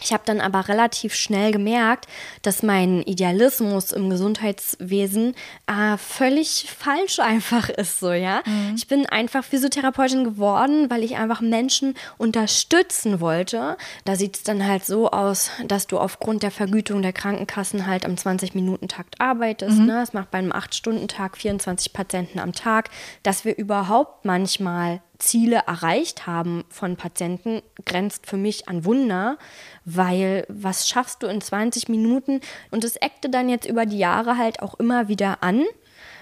Ich habe dann aber relativ schnell gemerkt, dass mein Idealismus im Gesundheitswesen äh, völlig falsch einfach ist, so ja. Mhm. Ich bin einfach Physiotherapeutin geworden, weil ich einfach Menschen unterstützen wollte. Da sieht es dann halt so aus, dass du aufgrund der Vergütung der Krankenkassen halt am 20-Minuten-Takt arbeitest. Mhm. Ne? Das macht bei einem 8-Stunden-Tag 24 Patienten am Tag, dass wir überhaupt manchmal Ziele erreicht haben von Patienten, grenzt für mich an Wunder, weil was schaffst du in 20 Minuten? Und es eckte dann jetzt über die Jahre halt auch immer wieder an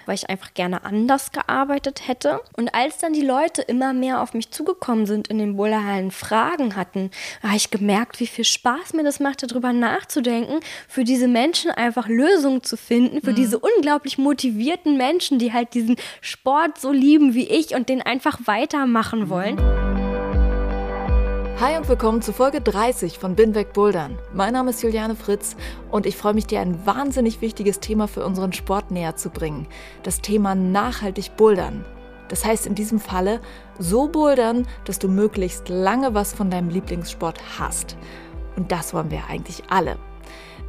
weil ich einfach gerne anders gearbeitet hätte. Und als dann die Leute immer mehr auf mich zugekommen sind in den Bullerhallen, Fragen hatten, habe ich gemerkt, wie viel Spaß mir das macht, darüber nachzudenken, für diese Menschen einfach Lösungen zu finden, für mhm. diese unglaublich motivierten Menschen, die halt diesen Sport so lieben wie ich und den einfach weitermachen wollen. Hi und willkommen zu Folge 30 von Binweg Bouldern. Mein Name ist Juliane Fritz und ich freue mich, dir ein wahnsinnig wichtiges Thema für unseren Sport näher zu bringen. Das Thema nachhaltig Bouldern. Das heißt in diesem Falle so bouldern, dass du möglichst lange was von deinem Lieblingssport hast. Und das wollen wir eigentlich alle.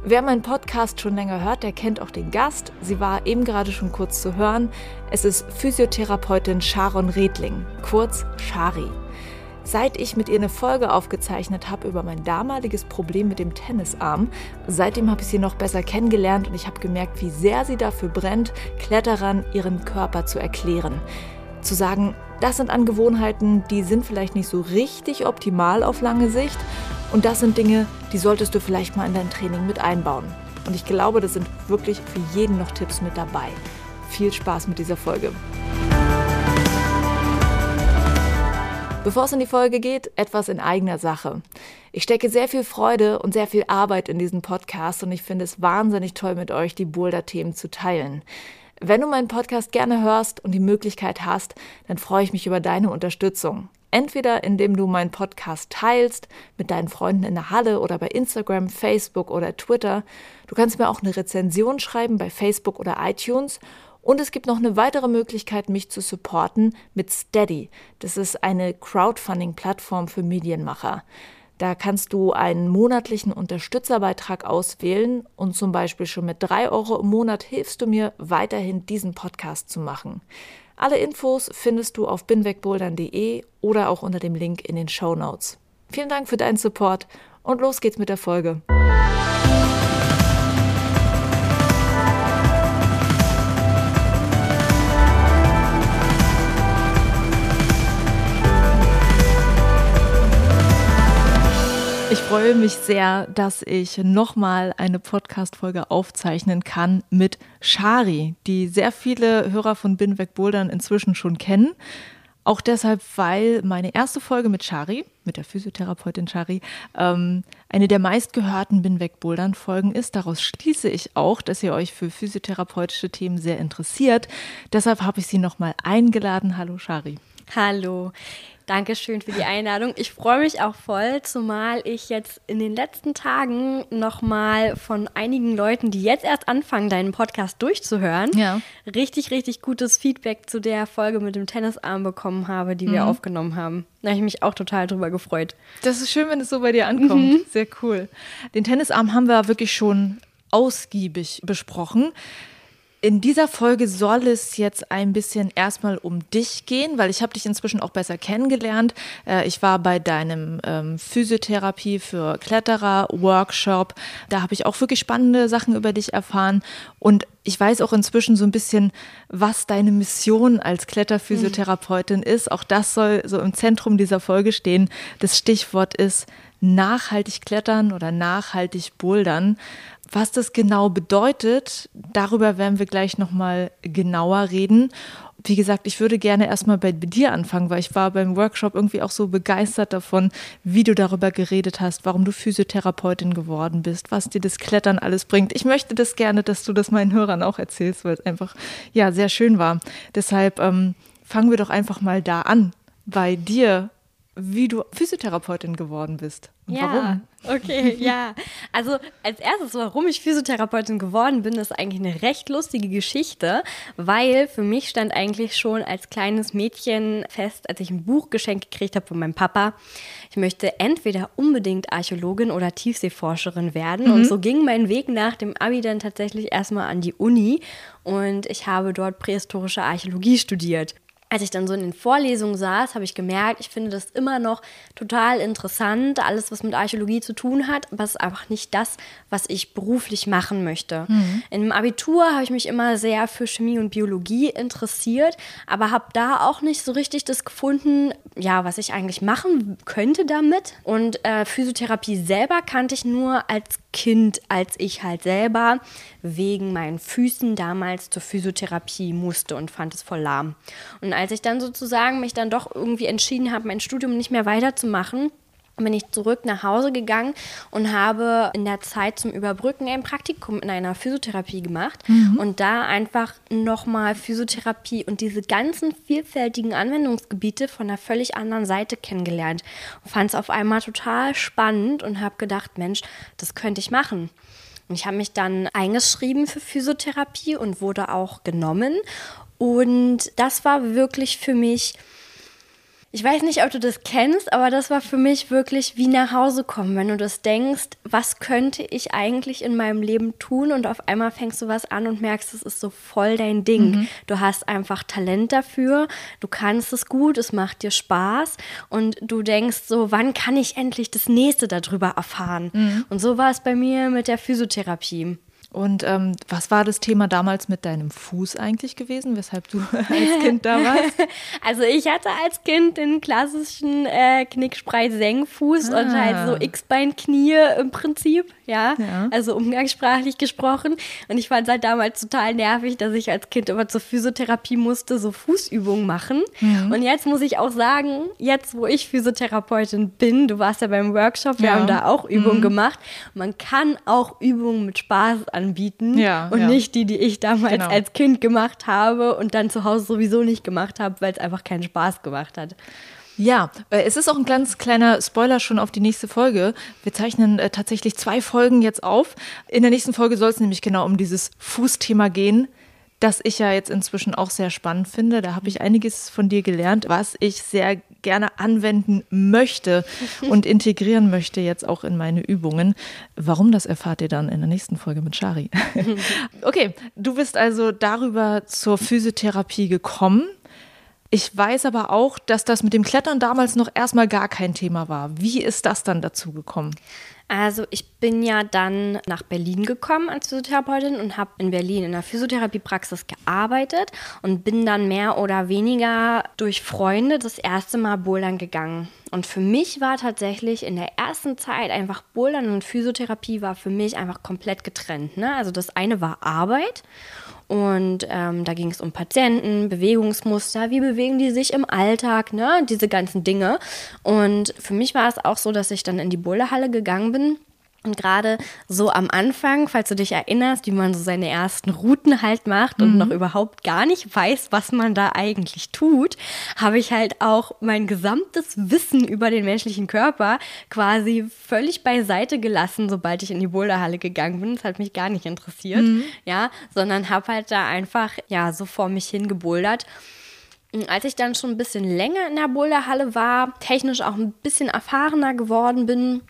Wer meinen Podcast schon länger hört, der kennt auch den Gast. Sie war eben gerade schon kurz zu hören. Es ist Physiotherapeutin Sharon Redling, kurz Shari. Seit ich mit ihr eine Folge aufgezeichnet habe über mein damaliges Problem mit dem Tennisarm, seitdem habe ich sie noch besser kennengelernt und ich habe gemerkt, wie sehr sie dafür brennt, Kletterern ihren Körper zu erklären. Zu sagen, das sind Angewohnheiten, die sind vielleicht nicht so richtig optimal auf lange Sicht und das sind Dinge, die solltest du vielleicht mal in dein Training mit einbauen. Und ich glaube, das sind wirklich für jeden noch Tipps mit dabei. Viel Spaß mit dieser Folge. Bevor es in die Folge geht, etwas in eigener Sache. Ich stecke sehr viel Freude und sehr viel Arbeit in diesen Podcast und ich finde es wahnsinnig toll, mit euch die Boulder-Themen zu teilen. Wenn du meinen Podcast gerne hörst und die Möglichkeit hast, dann freue ich mich über deine Unterstützung. Entweder indem du meinen Podcast teilst mit deinen Freunden in der Halle oder bei Instagram, Facebook oder Twitter. Du kannst mir auch eine Rezension schreiben bei Facebook oder iTunes und es gibt noch eine weitere Möglichkeit, mich zu supporten mit Steady. Das ist eine Crowdfunding-Plattform für Medienmacher. Da kannst du einen monatlichen Unterstützerbeitrag auswählen und zum Beispiel schon mit drei Euro im Monat hilfst du mir weiterhin diesen Podcast zu machen. Alle Infos findest du auf binwegbouldern.de oder auch unter dem Link in den Show Notes. Vielen Dank für deinen Support und los geht's mit der Folge. Ich freue mich sehr, dass ich nochmal eine Podcast-Folge aufzeichnen kann mit Shari, die sehr viele Hörer von Binweg Bouldern inzwischen schon kennen. Auch deshalb, weil meine erste Folge mit Shari, mit der Physiotherapeutin Shari, ähm, eine der meistgehörten Binweg Bouldern Folgen ist. Daraus schließe ich auch, dass ihr euch für physiotherapeutische Themen sehr interessiert. Deshalb habe ich sie nochmal eingeladen. Hallo Shari. Hallo. Dankeschön für die Einladung. Ich freue mich auch voll, zumal ich jetzt in den letzten Tagen nochmal von einigen Leuten, die jetzt erst anfangen, deinen Podcast durchzuhören, ja. richtig, richtig gutes Feedback zu der Folge mit dem Tennisarm bekommen habe, die wir mhm. aufgenommen haben. Da habe ich mich auch total drüber gefreut. Das ist schön, wenn es so bei dir ankommt. Mhm. Sehr cool. Den Tennisarm haben wir wirklich schon ausgiebig besprochen. In dieser Folge soll es jetzt ein bisschen erstmal um dich gehen, weil ich habe dich inzwischen auch besser kennengelernt. Äh, ich war bei deinem ähm, Physiotherapie für Kletterer Workshop. Da habe ich auch wirklich spannende Sachen über dich erfahren und ich weiß auch inzwischen so ein bisschen, was deine Mission als Kletterphysiotherapeutin mhm. ist. Auch das soll so im Zentrum dieser Folge stehen. Das Stichwort ist nachhaltig klettern oder nachhaltig bouldern. Was das genau bedeutet, darüber werden wir gleich nochmal genauer reden. Wie gesagt, ich würde gerne erstmal bei dir anfangen, weil ich war beim Workshop irgendwie auch so begeistert davon, wie du darüber geredet hast, warum du Physiotherapeutin geworden bist, was dir das Klettern alles bringt. Ich möchte das gerne, dass du das meinen Hörern auch erzählst, weil es einfach ja sehr schön war. Deshalb ähm, fangen wir doch einfach mal da an, bei dir, wie du Physiotherapeutin geworden bist. Und ja, warum? Okay, ja. Also als erstes, warum ich Physiotherapeutin geworden bin, ist eigentlich eine recht lustige Geschichte, weil für mich stand eigentlich schon als kleines Mädchen fest, als ich ein Buch geschenkt gekriegt habe von meinem Papa, ich möchte entweder unbedingt Archäologin oder Tiefseeforscherin werden. Mhm. Und so ging mein Weg nach dem Abi dann tatsächlich erstmal an die Uni und ich habe dort prähistorische Archäologie studiert als ich dann so in den Vorlesungen saß, habe ich gemerkt, ich finde das immer noch total interessant, alles, was mit Archäologie zu tun hat, aber es ist einfach nicht das, was ich beruflich machen möchte. Mhm. Im Abitur habe ich mich immer sehr für Chemie und Biologie interessiert, aber habe da auch nicht so richtig das gefunden, ja, was ich eigentlich machen könnte damit. Und äh, Physiotherapie selber kannte ich nur als Kind, als ich halt selber wegen meinen Füßen damals zur Physiotherapie musste und fand es voll lahm. Und als ich dann sozusagen mich dann doch irgendwie entschieden habe, mein Studium nicht mehr weiterzumachen, bin ich zurück nach Hause gegangen und habe in der Zeit zum Überbrücken ein Praktikum in einer Physiotherapie gemacht mhm. und da einfach nochmal Physiotherapie und diese ganzen vielfältigen Anwendungsgebiete von einer völlig anderen Seite kennengelernt. Und fand es auf einmal total spannend und habe gedacht, Mensch, das könnte ich machen. Und ich habe mich dann eingeschrieben für Physiotherapie und wurde auch genommen. Und das war wirklich für mich ich weiß nicht, ob du das kennst, aber das war für mich wirklich wie nach Hause kommen, wenn du das denkst, was könnte ich eigentlich in meinem Leben tun und auf einmal fängst du was an und merkst, es ist so voll dein Ding. Mhm. Du hast einfach Talent dafür, du kannst es gut, es macht dir Spaß und du denkst so, wann kann ich endlich das nächste darüber erfahren? Mhm. Und so war es bei mir mit der Physiotherapie. Und ähm, was war das Thema damals mit deinem Fuß eigentlich gewesen, weshalb du als Kind da warst? Also ich hatte als Kind den klassischen äh, Knicksprei-Senkfuß ah. und halt so X-Bein-Knie im Prinzip, ja? ja? also umgangssprachlich gesprochen. Und ich fand es halt damals total nervig, dass ich als Kind immer zur Physiotherapie musste, so Fußübungen machen. Mhm. Und jetzt muss ich auch sagen, jetzt wo ich Physiotherapeutin bin, du warst ja beim Workshop, wir ja. haben da auch Übungen mhm. gemacht. Man kann auch Übungen mit Spaß anbieten ja, und nicht die, die ich damals genau. als Kind gemacht habe und dann zu Hause sowieso nicht gemacht habe, weil es einfach keinen Spaß gemacht hat. Ja, äh, es ist auch ein ganz kleiner Spoiler schon auf die nächste Folge. Wir zeichnen äh, tatsächlich zwei Folgen jetzt auf. In der nächsten Folge soll es nämlich genau um dieses Fußthema gehen das ich ja jetzt inzwischen auch sehr spannend finde. Da habe ich einiges von dir gelernt, was ich sehr gerne anwenden möchte und integrieren möchte jetzt auch in meine Übungen. Warum, das erfahrt ihr dann in der nächsten Folge mit Shari. okay, du bist also darüber zur Physiotherapie gekommen. Ich weiß aber auch, dass das mit dem Klettern damals noch erstmal gar kein Thema war. Wie ist das dann dazu gekommen? Also ich bin ja dann nach Berlin gekommen als Physiotherapeutin und habe in Berlin in der Physiotherapiepraxis gearbeitet und bin dann mehr oder weniger durch Freunde das erste Mal Bouldern gegangen. Und für mich war tatsächlich in der ersten Zeit einfach Bouldern und Physiotherapie war für mich einfach komplett getrennt. Ne? Also das eine war Arbeit und ähm, da ging es um Patienten, Bewegungsmuster, wie bewegen die sich im Alltag, ne? diese ganzen Dinge. Und für mich war es auch so, dass ich dann in die Boulderhalle gegangen bin und gerade so am Anfang, falls du dich erinnerst, wie man so seine ersten Routen halt macht und mhm. noch überhaupt gar nicht weiß, was man da eigentlich tut, habe ich halt auch mein gesamtes Wissen über den menschlichen Körper quasi völlig beiseite gelassen, sobald ich in die Boulderhalle gegangen bin. Das hat mich gar nicht interessiert, mhm. ja, sondern habe halt da einfach, ja, so vor mich hingebouldert. Als ich dann schon ein bisschen länger in der Boulderhalle war, technisch auch ein bisschen erfahrener geworden bin,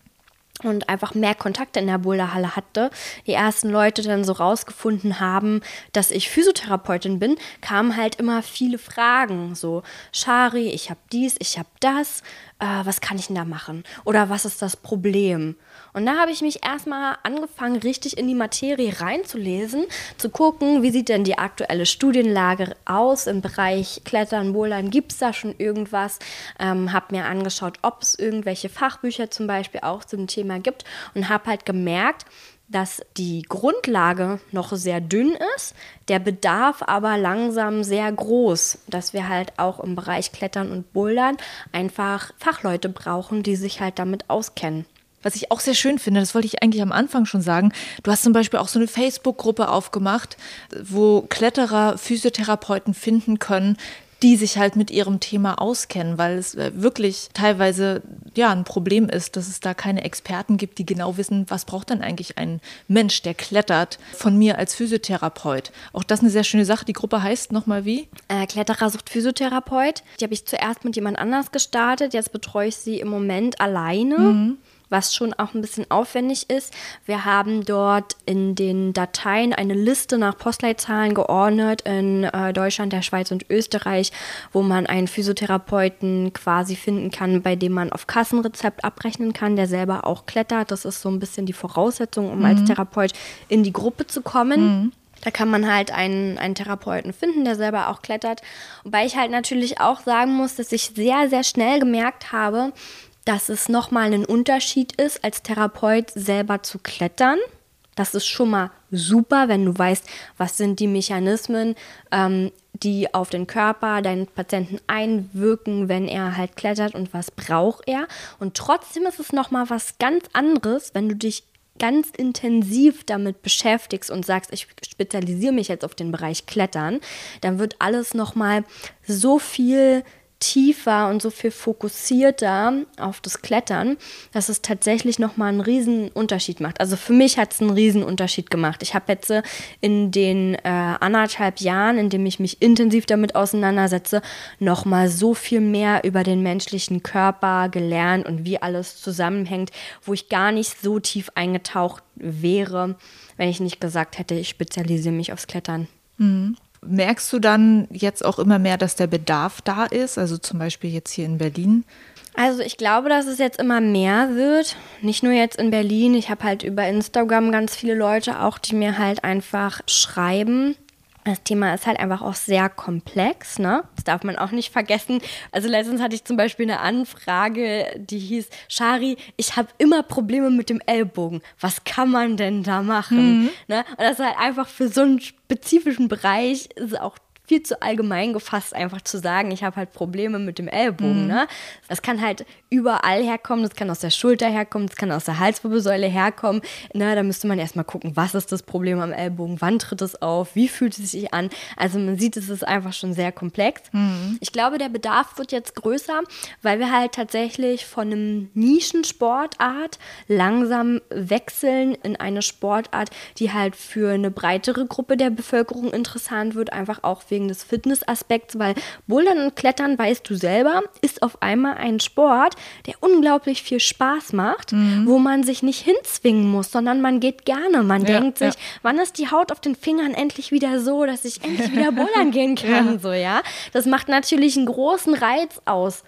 und einfach mehr Kontakte in der Boulderhalle hatte, die ersten Leute dann so rausgefunden haben, dass ich Physiotherapeutin bin, kamen halt immer viele Fragen, so Shari, ich habe dies, ich habe das, äh, was kann ich denn da machen? Oder was ist das Problem? Und da habe ich mich erstmal angefangen, richtig in die Materie reinzulesen, zu gucken, wie sieht denn die aktuelle Studienlage aus im Bereich Klettern, Bouldern, gibt es da schon irgendwas? Ähm, habe mir angeschaut, ob es irgendwelche Fachbücher zum Beispiel auch zum Thema gibt und habe halt gemerkt, dass die Grundlage noch sehr dünn ist, der Bedarf aber langsam sehr groß, dass wir halt auch im Bereich Klettern und Bouldern einfach Fachleute brauchen, die sich halt damit auskennen. Was ich auch sehr schön finde, das wollte ich eigentlich am Anfang schon sagen, du hast zum Beispiel auch so eine Facebook-Gruppe aufgemacht, wo Kletterer Physiotherapeuten finden können, die sich halt mit ihrem Thema auskennen, weil es äh, wirklich teilweise ja ein Problem ist, dass es da keine Experten gibt, die genau wissen, was braucht denn eigentlich ein Mensch, der klettert, von mir als Physiotherapeut. Auch das ist eine sehr schöne Sache. Die Gruppe heißt nochmal wie? Äh, Kletterer sucht Physiotherapeut. Die habe ich zuerst mit jemand anders gestartet. Jetzt betreue ich sie im Moment alleine. Mhm was schon auch ein bisschen aufwendig ist. Wir haben dort in den Dateien eine Liste nach Postleitzahlen geordnet in äh, Deutschland, der Schweiz und Österreich, wo man einen Physiotherapeuten quasi finden kann, bei dem man auf Kassenrezept abrechnen kann, der selber auch klettert. Das ist so ein bisschen die Voraussetzung, um mhm. als Therapeut in die Gruppe zu kommen. Mhm. Da kann man halt einen, einen Therapeuten finden, der selber auch klettert. Wobei ich halt natürlich auch sagen muss, dass ich sehr, sehr schnell gemerkt habe, dass es nochmal ein Unterschied ist, als Therapeut selber zu klettern. Das ist schon mal super, wenn du weißt, was sind die Mechanismen, ähm, die auf den Körper deinen Patienten einwirken, wenn er halt klettert und was braucht er. Und trotzdem ist es nochmal was ganz anderes, wenn du dich ganz intensiv damit beschäftigst und sagst, ich spezialisiere mich jetzt auf den Bereich Klettern, dann wird alles nochmal so viel tiefer und so viel fokussierter auf das Klettern, dass es tatsächlich nochmal einen riesen Unterschied macht. Also für mich hat es einen riesen Unterschied gemacht. Ich habe jetzt äh, in den äh, anderthalb Jahren, in dem ich mich intensiv damit auseinandersetze, nochmal so viel mehr über den menschlichen Körper gelernt und wie alles zusammenhängt, wo ich gar nicht so tief eingetaucht wäre, wenn ich nicht gesagt hätte, ich spezialisiere mich aufs Klettern. Mhm. Merkst du dann jetzt auch immer mehr, dass der Bedarf da ist? Also zum Beispiel jetzt hier in Berlin? Also ich glaube, dass es jetzt immer mehr wird. Nicht nur jetzt in Berlin. Ich habe halt über Instagram ganz viele Leute auch, die mir halt einfach schreiben das Thema ist halt einfach auch sehr komplex, ne? Das darf man auch nicht vergessen. Also letztens hatte ich zum Beispiel eine Anfrage, die hieß, Shari, ich habe immer Probleme mit dem Ellbogen. Was kann man denn da machen? Mhm. Ne? Und das ist halt einfach für so einen spezifischen Bereich ist auch viel zu allgemein gefasst, einfach zu sagen, ich habe halt Probleme mit dem Ellbogen. Mhm. Ne? Das kann halt überall herkommen, das kann aus der Schulter herkommen, das kann aus der Halswirbelsäule herkommen. Ne? Da müsste man erstmal gucken, was ist das Problem am Ellbogen, wann tritt es auf, wie fühlt es sich an. Also man sieht, es ist einfach schon sehr komplex. Mhm. Ich glaube, der Bedarf wird jetzt größer, weil wir halt tatsächlich von einem Nischensportart langsam wechseln in eine Sportart, die halt für eine breitere Gruppe der Bevölkerung interessant wird, einfach auch wegen wegen des Fitnessaspekts, weil Bouldern und Klettern, weißt du selber, ist auf einmal ein Sport, der unglaublich viel Spaß macht, mhm. wo man sich nicht hinzwingen muss, sondern man geht gerne. Man ja, denkt sich, ja. wann ist die Haut auf den Fingern endlich wieder so, dass ich endlich wieder Bouldern gehen kann, ja. so, ja. Das macht natürlich einen großen Reiz aus.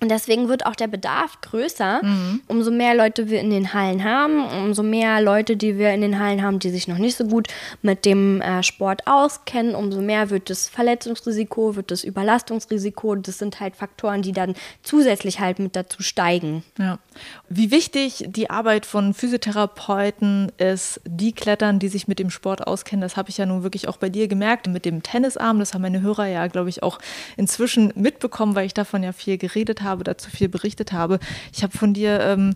Und deswegen wird auch der Bedarf größer. Mhm. Umso mehr Leute wir in den Hallen haben, umso mehr Leute, die wir in den Hallen haben, die sich noch nicht so gut mit dem äh, Sport auskennen, umso mehr wird das Verletzungsrisiko, wird das Überlastungsrisiko. Das sind halt Faktoren, die dann zusätzlich halt mit dazu steigen. Ja. Wie wichtig die Arbeit von Physiotherapeuten ist, die klettern, die sich mit dem Sport auskennen, das habe ich ja nun wirklich auch bei dir gemerkt. Mit dem Tennisarm, das haben meine Hörer ja, glaube ich, auch inzwischen mitbekommen, weil ich davon ja viel geredet habe habe, dazu viel berichtet habe. Ich habe von dir ähm,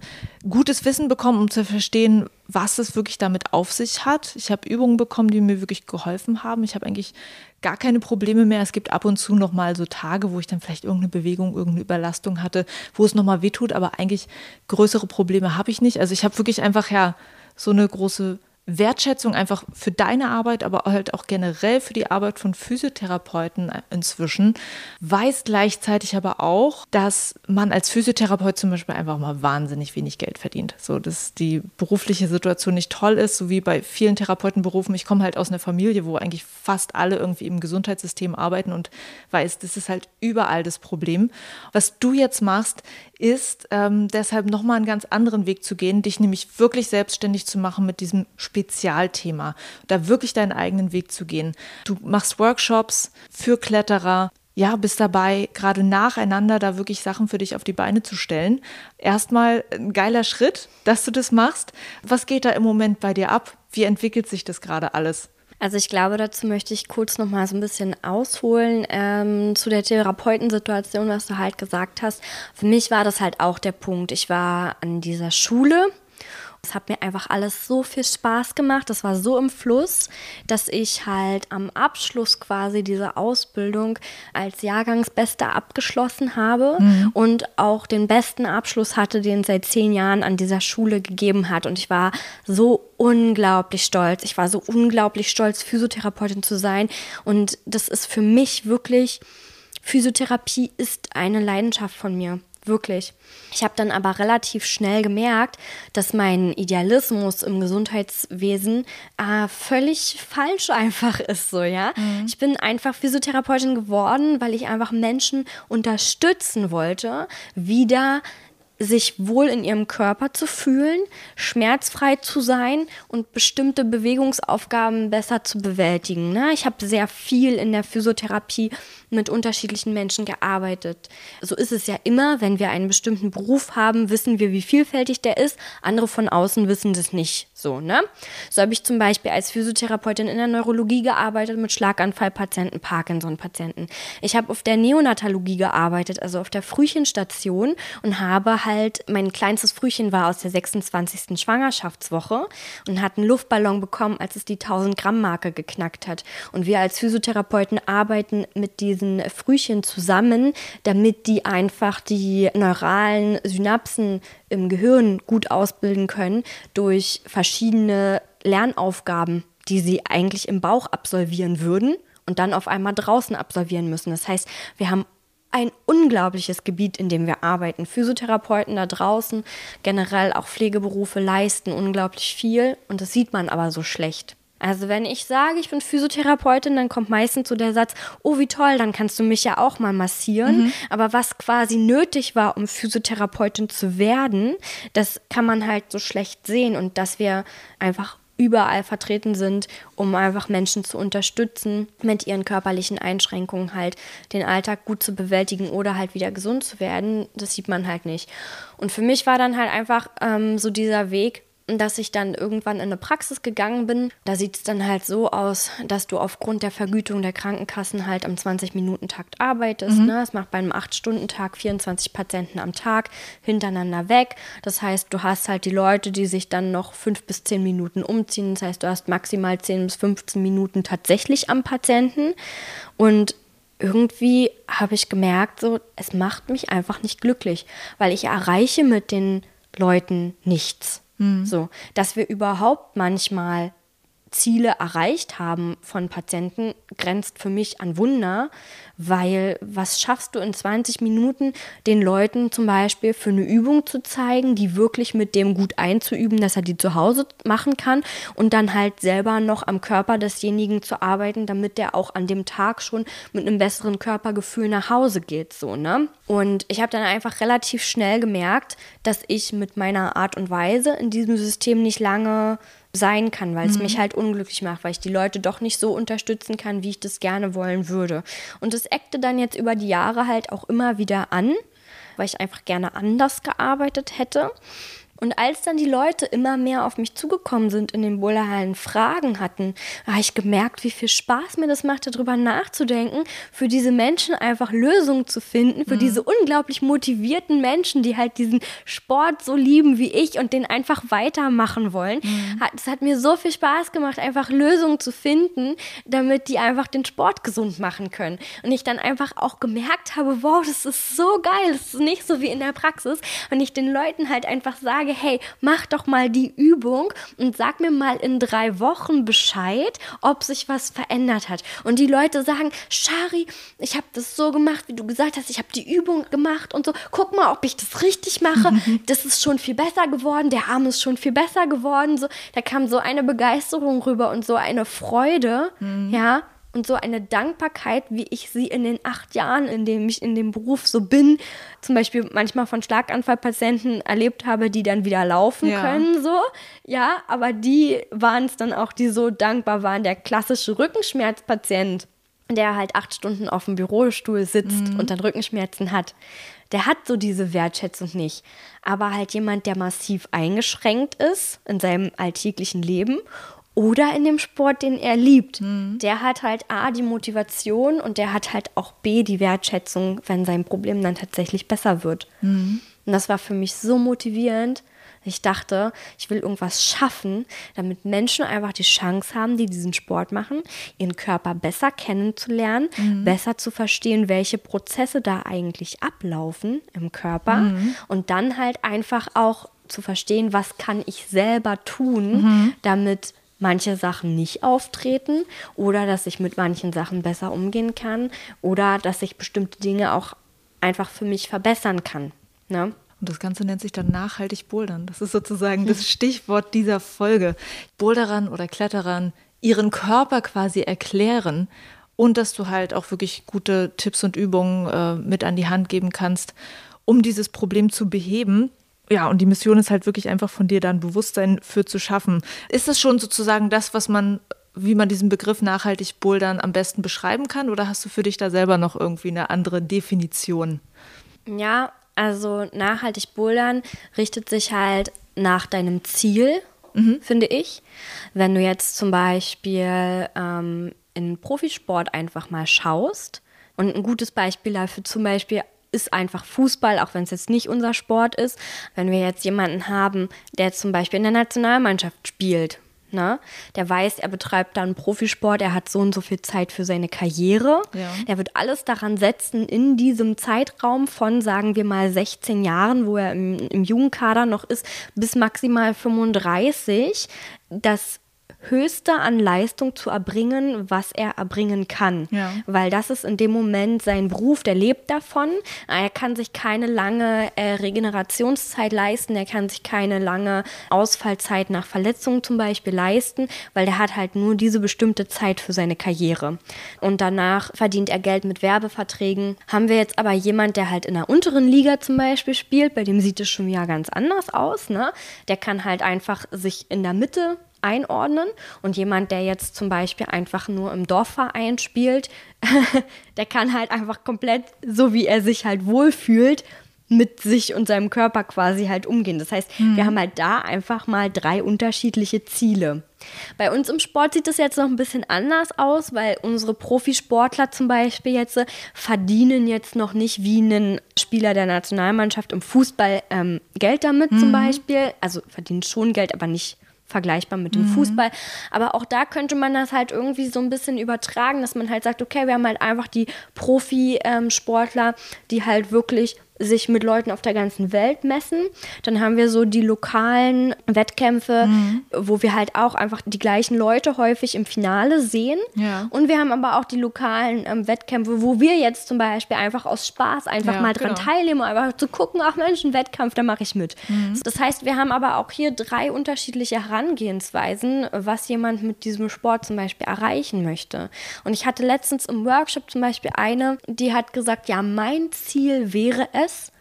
gutes Wissen bekommen, um zu verstehen, was es wirklich damit auf sich hat. Ich habe Übungen bekommen, die mir wirklich geholfen haben. Ich habe eigentlich gar keine Probleme mehr. Es gibt ab und zu noch mal so Tage, wo ich dann vielleicht irgendeine Bewegung, irgendeine Überlastung hatte, wo es noch mal wehtut, aber eigentlich größere Probleme habe ich nicht. Also ich habe wirklich einfach ja so eine große Wertschätzung einfach für deine Arbeit, aber halt auch generell für die Arbeit von Physiotherapeuten inzwischen, weiß gleichzeitig aber auch, dass man als Physiotherapeut zum Beispiel einfach mal wahnsinnig wenig Geld verdient. So, dass die berufliche Situation nicht toll ist, so wie bei vielen Therapeutenberufen. Ich komme halt aus einer Familie, wo eigentlich fast alle irgendwie im Gesundheitssystem arbeiten und weiß, das ist halt überall das Problem. Was du jetzt machst, ist ähm, deshalb nochmal einen ganz anderen Weg zu gehen, dich nämlich wirklich selbstständig zu machen mit diesem Spezialthema, da wirklich deinen eigenen Weg zu gehen. Du machst Workshops für Kletterer, ja, bist dabei, gerade nacheinander da wirklich Sachen für dich auf die Beine zu stellen. Erstmal ein geiler Schritt, dass du das machst. Was geht da im Moment bei dir ab? Wie entwickelt sich das gerade alles? Also ich glaube, dazu möchte ich kurz noch mal so ein bisschen ausholen ähm, zu der Therapeutensituation, was du halt gesagt hast. Für mich war das halt auch der Punkt. Ich war an dieser Schule es hat mir einfach alles so viel Spaß gemacht. Das war so im Fluss, dass ich halt am Abschluss quasi diese Ausbildung als Jahrgangsbester abgeschlossen habe mhm. und auch den besten Abschluss hatte, den es seit zehn Jahren an dieser Schule gegeben hat. Und ich war so unglaublich stolz. Ich war so unglaublich stolz, Physiotherapeutin zu sein. Und das ist für mich wirklich, Physiotherapie ist eine Leidenschaft von mir. Wirklich. Ich habe dann aber relativ schnell gemerkt, dass mein Idealismus im Gesundheitswesen äh, völlig falsch einfach ist, so, ja. Mhm. Ich bin einfach Physiotherapeutin geworden, weil ich einfach Menschen unterstützen wollte, wieder sich wohl in ihrem Körper zu fühlen, schmerzfrei zu sein und bestimmte Bewegungsaufgaben besser zu bewältigen. Ne? Ich habe sehr viel in der Physiotherapie mit unterschiedlichen Menschen gearbeitet. So ist es ja immer, wenn wir einen bestimmten Beruf haben, wissen wir, wie vielfältig der ist. Andere von außen wissen das nicht so. Ne? So habe ich zum Beispiel als Physiotherapeutin in der Neurologie gearbeitet mit Schlaganfallpatienten, Parkinson-Patienten. Ich habe auf der Neonatologie gearbeitet, also auf der Frühchenstation und habe halt, mein kleinstes Frühchen war aus der 26. Schwangerschaftswoche und hat einen Luftballon bekommen, als es die 1000 Gramm Marke geknackt hat. Und wir als Physiotherapeuten arbeiten mit diesen diesen Frühchen zusammen, damit die einfach die neuralen Synapsen im Gehirn gut ausbilden können durch verschiedene Lernaufgaben, die sie eigentlich im Bauch absolvieren würden und dann auf einmal draußen absolvieren müssen. Das heißt, wir haben ein unglaubliches Gebiet, in dem wir arbeiten. Physiotherapeuten da draußen, generell auch Pflegeberufe leisten unglaublich viel und das sieht man aber so schlecht. Also wenn ich sage, ich bin Physiotherapeutin, dann kommt meistens so der Satz, oh wie toll, dann kannst du mich ja auch mal massieren. Mhm. Aber was quasi nötig war, um Physiotherapeutin zu werden, das kann man halt so schlecht sehen und dass wir einfach überall vertreten sind, um einfach Menschen zu unterstützen, mit ihren körperlichen Einschränkungen halt den Alltag gut zu bewältigen oder halt wieder gesund zu werden, das sieht man halt nicht. Und für mich war dann halt einfach ähm, so dieser Weg, dass ich dann irgendwann in eine Praxis gegangen bin. Da sieht es dann halt so aus, dass du aufgrund der Vergütung der Krankenkassen halt am 20-Minuten-Takt arbeitest. Mhm. Ne? Das macht bei einem 8-Stunden-Tag 24 Patienten am Tag hintereinander weg. Das heißt, du hast halt die Leute, die sich dann noch 5 bis 10 Minuten umziehen. Das heißt, du hast maximal 10 bis 15 Minuten tatsächlich am Patienten. Und irgendwie habe ich gemerkt, so, es macht mich einfach nicht glücklich, weil ich erreiche mit den Leuten nichts. Mhm. So, dass wir überhaupt manchmal Ziele erreicht haben von Patienten, grenzt für mich an Wunder, weil was schaffst du in 20 Minuten, den Leuten zum Beispiel für eine Übung zu zeigen, die wirklich mit dem gut einzuüben, dass er die zu Hause machen kann und dann halt selber noch am Körper desjenigen zu arbeiten, damit der auch an dem Tag schon mit einem besseren Körpergefühl nach Hause geht, so, ne? Und ich habe dann einfach relativ schnell gemerkt, dass ich mit meiner Art und Weise in diesem System nicht lange sein kann, weil es mhm. mich halt unglücklich macht, weil ich die Leute doch nicht so unterstützen kann, wie ich das gerne wollen würde. Und es eckte dann jetzt über die Jahre halt auch immer wieder an, weil ich einfach gerne anders gearbeitet hätte. Und als dann die Leute immer mehr auf mich zugekommen sind in den Boulderhallen, Fragen hatten, habe ich gemerkt, wie viel Spaß mir das macht, darüber nachzudenken, für diese Menschen einfach Lösungen zu finden, für mhm. diese unglaublich motivierten Menschen, die halt diesen Sport so lieben wie ich und den einfach weitermachen wollen. Mhm. Es hat mir so viel Spaß gemacht, einfach Lösungen zu finden, damit die einfach den Sport gesund machen können. Und ich dann einfach auch gemerkt habe, wow, das ist so geil, das ist nicht so wie in der Praxis. Und ich den Leuten halt einfach sage, sage, hey, mach doch mal die Übung und sag mir mal in drei Wochen Bescheid, ob sich was verändert hat. Und die Leute sagen, Shari, ich habe das so gemacht, wie du gesagt hast, ich habe die Übung gemacht und so. Guck mal, ob ich das richtig mache. Das ist schon viel besser geworden. Der Arm ist schon viel besser geworden. So, da kam so eine Begeisterung rüber und so eine Freude, mhm. ja und so eine Dankbarkeit, wie ich sie in den acht Jahren, in denen ich in dem Beruf so bin, zum Beispiel manchmal von Schlaganfallpatienten erlebt habe, die dann wieder laufen ja. können, so. Ja, aber die waren es dann auch, die so dankbar waren. Der klassische Rückenschmerzpatient, der halt acht Stunden auf dem Bürostuhl sitzt mhm. und dann Rückenschmerzen hat, der hat so diese Wertschätzung nicht. Aber halt jemand, der massiv eingeschränkt ist in seinem alltäglichen Leben oder in dem Sport, den er liebt. Mhm. Der hat halt A, die Motivation und der hat halt auch B, die Wertschätzung, wenn sein Problem dann tatsächlich besser wird. Mhm. Und das war für mich so motivierend. Ich dachte, ich will irgendwas schaffen, damit Menschen einfach die Chance haben, die diesen Sport machen, ihren Körper besser kennenzulernen, mhm. besser zu verstehen, welche Prozesse da eigentlich ablaufen im Körper mhm. und dann halt einfach auch zu verstehen, was kann ich selber tun, mhm. damit manche Sachen nicht auftreten oder dass ich mit manchen Sachen besser umgehen kann oder dass ich bestimmte Dinge auch einfach für mich verbessern kann. Ne? Und das Ganze nennt sich dann nachhaltig Bouldern. Das ist sozusagen das Stichwort dieser Folge. Boulderern oder Kletterern ihren Körper quasi erklären und dass du halt auch wirklich gute Tipps und Übungen äh, mit an die Hand geben kannst, um dieses Problem zu beheben ja, und die Mission ist halt wirklich einfach von dir da ein Bewusstsein für zu schaffen. Ist das schon sozusagen das, was man, wie man diesen Begriff nachhaltig bouldern am besten beschreiben kann? Oder hast du für dich da selber noch irgendwie eine andere Definition? Ja, also nachhaltig bouldern richtet sich halt nach deinem Ziel, mhm. finde ich. Wenn du jetzt zum Beispiel ähm, in Profisport einfach mal schaust, und ein gutes Beispiel dafür zum Beispiel ist einfach Fußball, auch wenn es jetzt nicht unser Sport ist. Wenn wir jetzt jemanden haben, der zum Beispiel in der Nationalmannschaft spielt, Ne? Der weiß, er betreibt dann Profisport, er hat so und so viel Zeit für seine Karriere. Ja. Er wird alles daran setzen, in diesem Zeitraum von, sagen wir mal, 16 Jahren, wo er im, im Jugendkader noch ist, bis maximal 35, das Höchste an Leistung zu erbringen, was er erbringen kann. Ja. Weil das ist in dem Moment sein Beruf, der lebt davon. Er kann sich keine lange äh, Regenerationszeit leisten, er kann sich keine lange Ausfallzeit nach Verletzungen zum Beispiel leisten, weil der hat halt nur diese bestimmte Zeit für seine Karriere. Und danach verdient er Geld mit Werbeverträgen. Haben wir jetzt aber jemand, der halt in der unteren Liga zum Beispiel spielt, bei dem sieht es schon wieder ganz anders aus. Ne? Der kann halt einfach sich in der Mitte einordnen. Und jemand, der jetzt zum Beispiel einfach nur im Dorfverein spielt, der kann halt einfach komplett, so wie er sich halt wohlfühlt, mit sich und seinem Körper quasi halt umgehen. Das heißt, mhm. wir haben halt da einfach mal drei unterschiedliche Ziele. Bei uns im Sport sieht es jetzt noch ein bisschen anders aus, weil unsere Profisportler zum Beispiel jetzt äh, verdienen jetzt noch nicht wie ein Spieler der Nationalmannschaft im Fußball ähm, Geld damit mhm. zum Beispiel. Also verdienen schon Geld, aber nicht vergleichbar mit dem mhm. Fußball. Aber auch da könnte man das halt irgendwie so ein bisschen übertragen, dass man halt sagt, okay, wir haben halt einfach die Profisportler, ähm, die halt wirklich sich mit Leuten auf der ganzen Welt messen. Dann haben wir so die lokalen Wettkämpfe, mhm. wo wir halt auch einfach die gleichen Leute häufig im Finale sehen. Ja. Und wir haben aber auch die lokalen ähm, Wettkämpfe, wo wir jetzt zum Beispiel einfach aus Spaß einfach ja, mal dran genau. teilnehmen, einfach zu gucken, ach Mensch, ein Wettkampf, da mache ich mit. Mhm. Das heißt, wir haben aber auch hier drei unterschiedliche Herangehensweisen, was jemand mit diesem Sport zum Beispiel erreichen möchte. Und ich hatte letztens im Workshop zum Beispiel eine, die hat gesagt, ja, mein Ziel wäre es, es,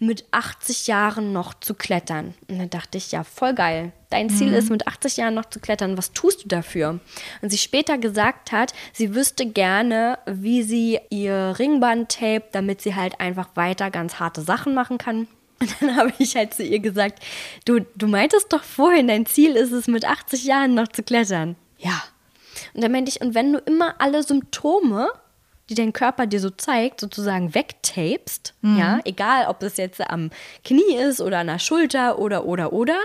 mit 80 Jahren noch zu klettern. Und dann dachte ich, ja, voll geil. Dein Ziel mhm. ist, mit 80 Jahren noch zu klettern. Was tust du dafür? Und sie später gesagt hat, sie wüsste gerne, wie sie ihr Ringband tape, damit sie halt einfach weiter ganz harte Sachen machen kann. Und dann habe ich halt zu ihr gesagt, du, du meintest doch vorhin, dein Ziel ist es, mit 80 Jahren noch zu klettern. Ja. Und dann meinte ich, und wenn du immer alle Symptome die dein Körper dir so zeigt, sozusagen wegtapest, mhm. ja, egal ob es jetzt am Knie ist oder an der Schulter oder oder oder,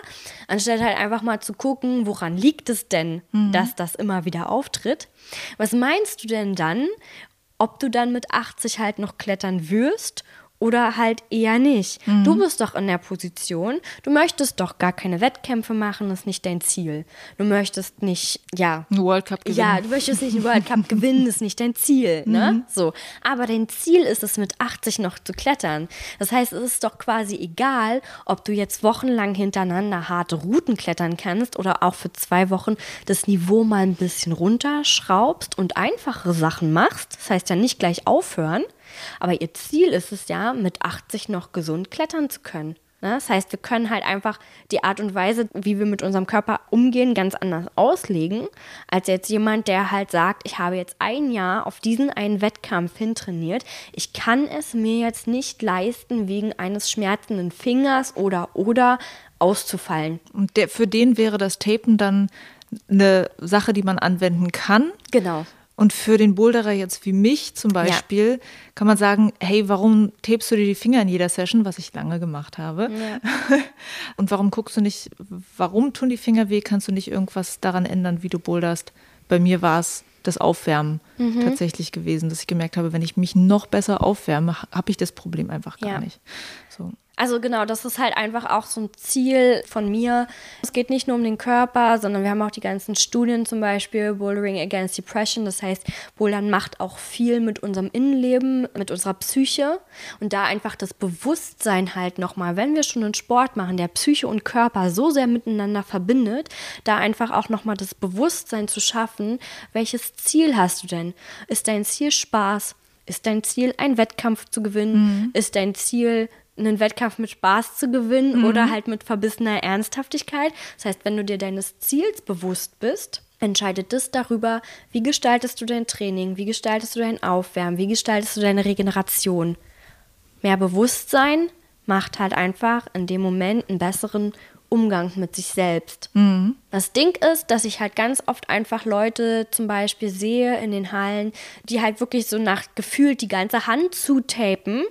anstatt halt einfach mal zu gucken, woran liegt es denn, mhm. dass das immer wieder auftritt. Was meinst du denn dann, ob du dann mit 80 halt noch klettern wirst oder halt eher nicht. Mhm. Du bist doch in der Position, du möchtest doch gar keine Wettkämpfe machen, das ist nicht dein Ziel. Du möchtest nicht, ja. Ein World Cup gewinnen. Ja, du möchtest nicht einen World Cup gewinnen, das ist nicht dein Ziel, ne? Mhm. So. Aber dein Ziel ist es, mit 80 noch zu klettern. Das heißt, es ist doch quasi egal, ob du jetzt wochenlang hintereinander harte Routen klettern kannst oder auch für zwei Wochen das Niveau mal ein bisschen runterschraubst und einfachere Sachen machst. Das heißt ja nicht gleich aufhören, aber ihr Ziel ist es ja, mit 80 noch gesund klettern zu können. Ne? Das heißt, wir können halt einfach die Art und Weise, wie wir mit unserem Körper umgehen, ganz anders auslegen, als jetzt jemand, der halt sagt, ich habe jetzt ein Jahr auf diesen einen Wettkampf hintrainiert. Ich kann es mir jetzt nicht leisten, wegen eines schmerzenden Fingers oder oder auszufallen. Und der, für den wäre das Tapen dann eine Sache, die man anwenden kann. Genau. Und für den Boulderer jetzt wie mich zum Beispiel ja. kann man sagen, hey, warum tapest du dir die Finger in jeder Session, was ich lange gemacht habe? Ja. Und warum guckst du nicht, warum tun die Finger weh? Kannst du nicht irgendwas daran ändern, wie du boulderst? Bei mir war es das Aufwärmen mhm. tatsächlich gewesen, dass ich gemerkt habe, wenn ich mich noch besser aufwärme, habe ich das Problem einfach gar ja. nicht. So. Also genau, das ist halt einfach auch so ein Ziel von mir. Es geht nicht nur um den Körper, sondern wir haben auch die ganzen Studien zum Beispiel, Bouldering Against Depression. Das heißt, Bouldern macht auch viel mit unserem Innenleben, mit unserer Psyche. Und da einfach das Bewusstsein halt nochmal, wenn wir schon einen Sport machen, der Psyche und Körper so sehr miteinander verbindet, da einfach auch nochmal das Bewusstsein zu schaffen, welches Ziel hast du denn? Ist dein Ziel Spaß? Ist dein Ziel, einen Wettkampf zu gewinnen? Mhm. Ist dein Ziel, einen Wettkampf mit Spaß zu gewinnen mhm. oder halt mit verbissener Ernsthaftigkeit. Das heißt, wenn du dir deines Ziels bewusst bist, entscheidet das darüber, wie gestaltest du dein Training, wie gestaltest du dein Aufwärmen, wie gestaltest du deine Regeneration. Mehr Bewusstsein macht halt einfach in dem Moment einen besseren Umgang mit sich selbst. Mhm. Das Ding ist, dass ich halt ganz oft einfach Leute zum Beispiel sehe in den Hallen, die halt wirklich so nach gefühlt die ganze Hand zutapen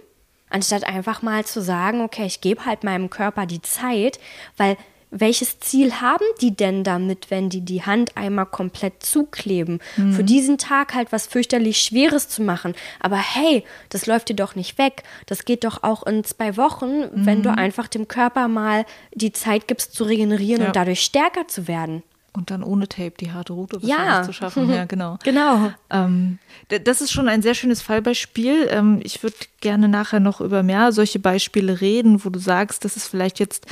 anstatt einfach mal zu sagen, okay, ich gebe halt meinem Körper die Zeit, weil welches Ziel haben die denn damit, wenn die die Hand einmal komplett zukleben? Mhm. Für diesen Tag halt was fürchterlich Schweres zu machen. Aber hey, das läuft dir doch nicht weg. Das geht doch auch in zwei Wochen, mhm. wenn du einfach dem Körper mal die Zeit gibst zu regenerieren ja. und dadurch stärker zu werden. Und dann ohne Tape die harte Route ja. zu schaffen. Ja, genau. genau. Ähm, das ist schon ein sehr schönes Fallbeispiel. Ähm, ich würde gerne nachher noch über mehr solche Beispiele reden, wo du sagst, das ist vielleicht jetzt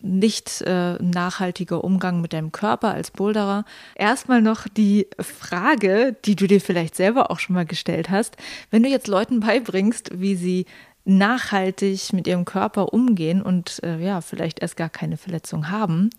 nicht äh, nachhaltiger Umgang mit deinem Körper als Boulderer. Erstmal noch die Frage, die du dir vielleicht selber auch schon mal gestellt hast. Wenn du jetzt Leuten beibringst, wie sie nachhaltig mit ihrem Körper umgehen und äh, ja, vielleicht erst gar keine Verletzung haben,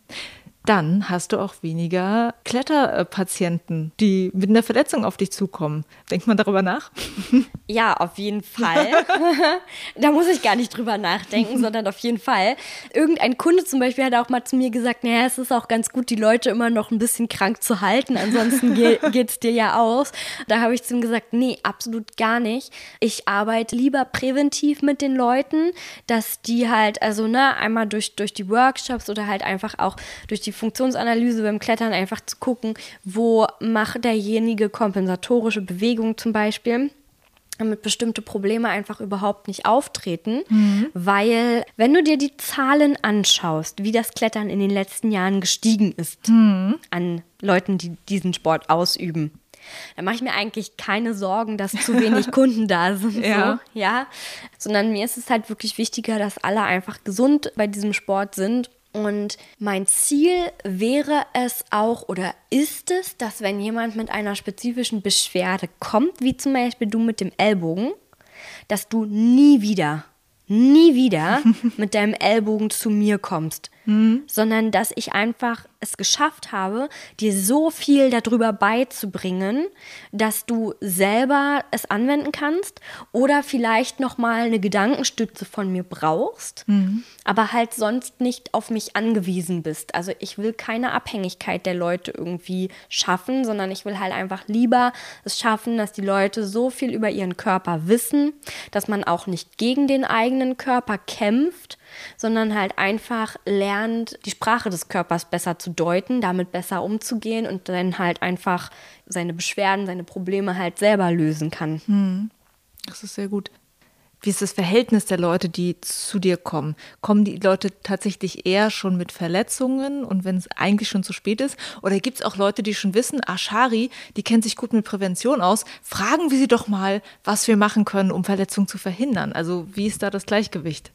dann hast du auch weniger Kletterpatienten, die mit einer Verletzung auf dich zukommen. Denkt man darüber nach? Ja, auf jeden Fall. da muss ich gar nicht drüber nachdenken, sondern auf jeden Fall. Irgendein Kunde zum Beispiel hat auch mal zu mir gesagt, naja, es ist auch ganz gut, die Leute immer noch ein bisschen krank zu halten, ansonsten geht es dir ja aus. Da habe ich zu ihm gesagt, nee, absolut gar nicht. Ich arbeite lieber präventiv mit den Leuten, dass die halt, also ne, einmal durch, durch die Workshops oder halt einfach auch durch die Funktionsanalyse beim Klettern einfach zu gucken, wo macht derjenige kompensatorische Bewegungen zum Beispiel damit bestimmte Probleme einfach überhaupt nicht auftreten, mhm. weil wenn du dir die Zahlen anschaust, wie das Klettern in den letzten Jahren gestiegen ist mhm. an Leuten, die diesen Sport ausüben, dann mache ich mir eigentlich keine Sorgen, dass zu wenig Kunden da sind. Ja. So, ja. Sondern mir ist es halt wirklich wichtiger, dass alle einfach gesund bei diesem Sport sind und mein Ziel wäre es auch oder ist es, dass wenn jemand mit einer spezifischen Beschwerde kommt, wie zum Beispiel du mit dem Ellbogen, dass du nie wieder, nie wieder mit deinem Ellbogen zu mir kommst, mhm. sondern dass ich einfach es geschafft habe, dir so viel darüber beizubringen, dass du selber es anwenden kannst oder vielleicht noch mal eine Gedankenstütze von mir brauchst, mhm. aber halt sonst nicht auf mich angewiesen bist. Also ich will keine Abhängigkeit der Leute irgendwie schaffen, sondern ich will halt einfach lieber es schaffen, dass die Leute so viel über ihren Körper wissen, dass man auch nicht gegen den eigenen Körper kämpft, sondern halt einfach lernt, die Sprache des Körpers besser zu deuten, damit besser umzugehen und dann halt einfach seine Beschwerden, seine Probleme halt selber lösen kann. Hm. Das ist sehr gut. Wie ist das Verhältnis der Leute, die zu dir kommen? Kommen die Leute tatsächlich eher schon mit Verletzungen und wenn es eigentlich schon zu spät ist? Oder gibt es auch Leute, die schon wissen, Ashari, die kennt sich gut mit Prävention aus, fragen wir sie doch mal, was wir machen können, um Verletzungen zu verhindern? Also wie ist da das Gleichgewicht?